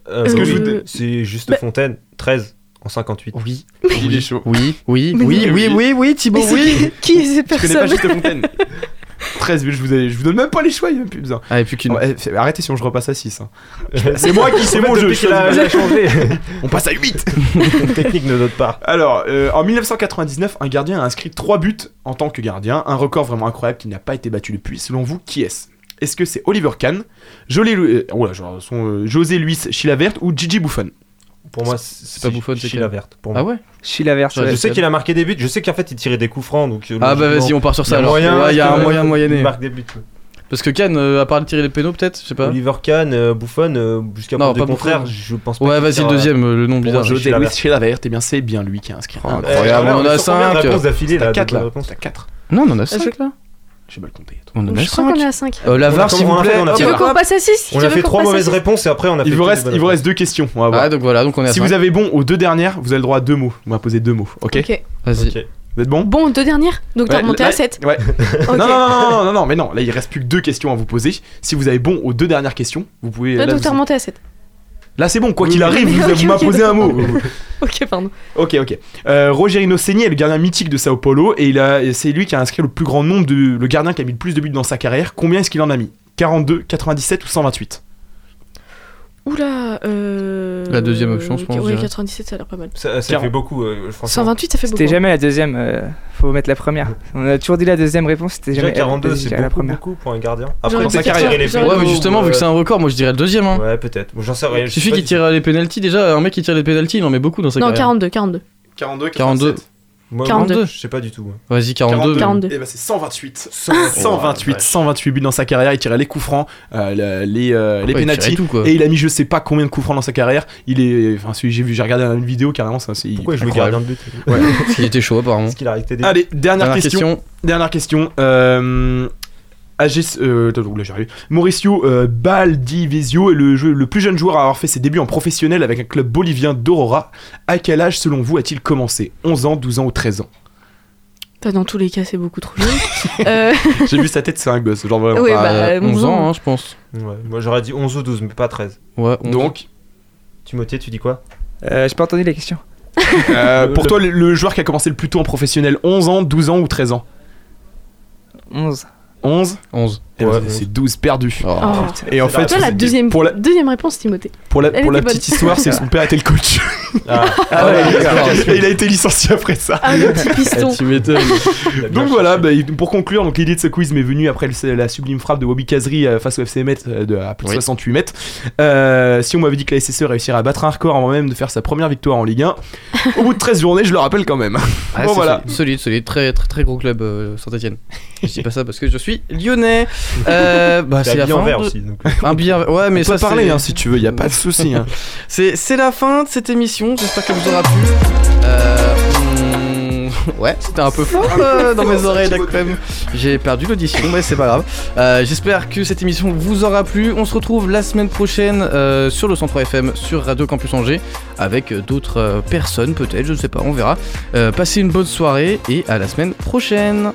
Est-ce que je oui, vous- C'est juste Fontaine, 13 en 58. Oui. Il est chaud. Oui, oui, oui, non. oui, oui, oui, Thibaut, oui. Qui est cette Tu connais pas personne Juste Fontaine 13 buts, je vous, ai- je vous donne même pas les choix, il n'y a même plus besoin. Ah, et plus qu'une. Ouais, fait- arrêtez si on je repasse à 6. C'est moi qui, c'est mon jeu. je pas. changé. On passe à 8 Technique de notre part. Alors, euh, en 1999, un gardien a inscrit 3 buts en tant que gardien, un record vraiment incroyable qui n'a pas été battu depuis. Selon vous, qui est-ce? Est-ce que c'est Oliver Kahn, Jolé, euh, oh là, genre, son, euh, José Luis Chilavert ou Gigi Buffon? Pour moi, c'est pas Buffon, c'est Chila quel verte. Pour Ah moi. ouais Chila vert. Ouais, Je sais qu'il a marqué des buts, je sais qu'en fait il tirait des coups francs donc. euh, Ah bah vas-y, on part sur il y ça a alors. moyen Ouais, il y a un moyen de moyenner. Il marque des buts. ouais. Parce que Cannes, euh, à part de tirer les pénaux, peut-être, je sais pas. Oliver Kahn, euh, Buffon, euh, jusqu'à contraire, Buffon. je pense pas. Ouais, vas-y, le deuxième, euh, le nom bizarre. José Chilavert. Luis Chilavert, et bien c'est bien lui qui a inscrit. Incroyable, Eh, on en a sur combien de 5. réponses d'affilée T'as là 4 de là. T'as 4. Non, on en a Ah, 5 là. J'ai mal compté. On en a Je crois qu'on est 5. à 5. Euh, la On a VAR, s'il vous on plaît. on a Tu fait- veux qu'on passe à 6 On a fait trois mauvaises réponses et après on a fait Il vous reste, il vous reste deux questions. On va voir. Ah, donc voilà, donc on est à si 5. vous avez bon aux deux dernières, vous avez le droit à deux mots. On va poser deux mots, ok, Ok. Vas-y. Vous êtes bon Bon, deux dernières Donc t'as Ouais, remonté là- à 7. Ouais. Ok. Non, non, non, non, non, non, non, mais non, là il reste plus que deux questions à vous poser. Si vous avez bon aux deux dernières questions, vous pouvez. Là, Là, donc t'as remonté à 7. Là, c'est bon, quoi Oui, qu'il arrive, vous, Ok, vous m'avez ok, posé un mot. Ok, pardon. ok, ok. Euh, Rogerino Segni est le gardien mythique de Sao Paulo et il a, et c'est lui qui a inscrit le plus grand nombre de. Le gardien qui a mis le plus de buts dans sa carrière. Combien est-ce qu'il en a mis? 42, 97 ou 128 Oula, euh. La deuxième option, je pense, dirais. 97, ça a l'air pas mal. Ça, fait beaucoup, euh, franchement. 128, ça fait beaucoup. C'était jamais la deuxième, euh, faut mettre la première. On a toujours dit la deuxième réponse, c'était jamais 42, c'était c'est la beaucoup, première. beaucoup pour un gardien. Après, J'aurais dans sa peut-être carrière, fait. Ouais, mais justement, vu que c'est un record, moi je dirais le deuxième. Hein. Ouais, peut-être. Bon, J'en sais rien. Il suffit qu'il tire les pénalties déjà, un mec qui tire les pénalties, il en met beaucoup dans sa Non, carrière. 42, 42. 42, 42. tout. Moi, 42. moi, Je sais pas du tout. ouais. Vas-y, 42. 42. Et bah c'est 128. Ah 128, 128 buts dans sa carrière. Il tirait les coups francs, euh, le- les, euh, les Ouais, il. Et il a mis je sais pas combien de coups francs dans sa carrière. Il est. Enfin, celui que j'ai vu, j'ai regardé une vidéo carrément. Ça, c'est Pourquoi il jouait gardien de but Ouais. Parce qu'il était chaud apparemment. Parce qu'il a arrêté des. Allez, dernière, Dernière question. question. Dernière question. Euh, AGS, euh, attends, là. Mauricio euh, Baldivesio est le, jeu- le plus jeune joueur à avoir fait ses débuts en professionnel avec un club bolivien d'Aurora. À quel âge, selon vous, a-t-il commencé? 11 ans, 12 ans ou 13 ans? Bah, dans tous les cas, c'est beaucoup trop jeune. euh, J'ai vu sa tête, c'est un gosse. Genre vraiment. Oui, Bah, bah, 11 11 ans, hein, je pense. Ouais, moi j'aurais dit 11 ou 12, mais pas 13. Ouais, 11. Donc, Timothée, tu dis quoi? Euh, J'ai pas entendu les questions. euh, pour Le- toi, le, le joueur qui a commencé le plus tôt en professionnel, 11 ans, 12 ans ou 13 ans? 11. 11 11. Ouais, c'est 12 perdu. Oh. Oh. Et en C'est fait, la- Toi, la deuxième, pour la, deuxième réponse, Timothée. pour la, pour petite bonne. histoire, c'est que son père était le coach. Ah, Ah ouais, il a été licencié après ça. Ah, le petit piston. Tu Donc voilà, bah, pour conclure, donc l'idée de ce quiz m'est venue après le- la sublime frappe de Wobby Kazri euh, face au FC Metz euh, de à plus de Oui. 68 mètres. Euh, si on m'avait dit que la SSE réussirait à battre un record avant même de faire sa première victoire en Ligue 1, au bout de 13 journées, je le rappelle quand même. Ah, bon voilà. solide, solide, solide, très très très gros club Saint-Etienne. je dis pas ça parce que je suis lyonnais. Euh, bah, c'est la fin. en vert de- aussi. Donc. Un billet, ouais, mais on ça peut parler hein, si tu veux, y a pas de souci. hein. C'est c'est la fin de cette émission. J'espère qu'elle vous aura plu. Euh, hmm, ouais, c'était un peu fort euh, dans mes oreilles d'après-midi. J'ai perdu l'audition, mais c'est pas grave. Euh, J'espère que cette émission vous aura plu. On se retrouve la semaine prochaine euh, sur le 103 FM sur Radio Campus Angers avec d'autres euh, personnes, peut-être, je ne sais pas, on verra. Euh, passez une bonne soirée et à la semaine prochaine.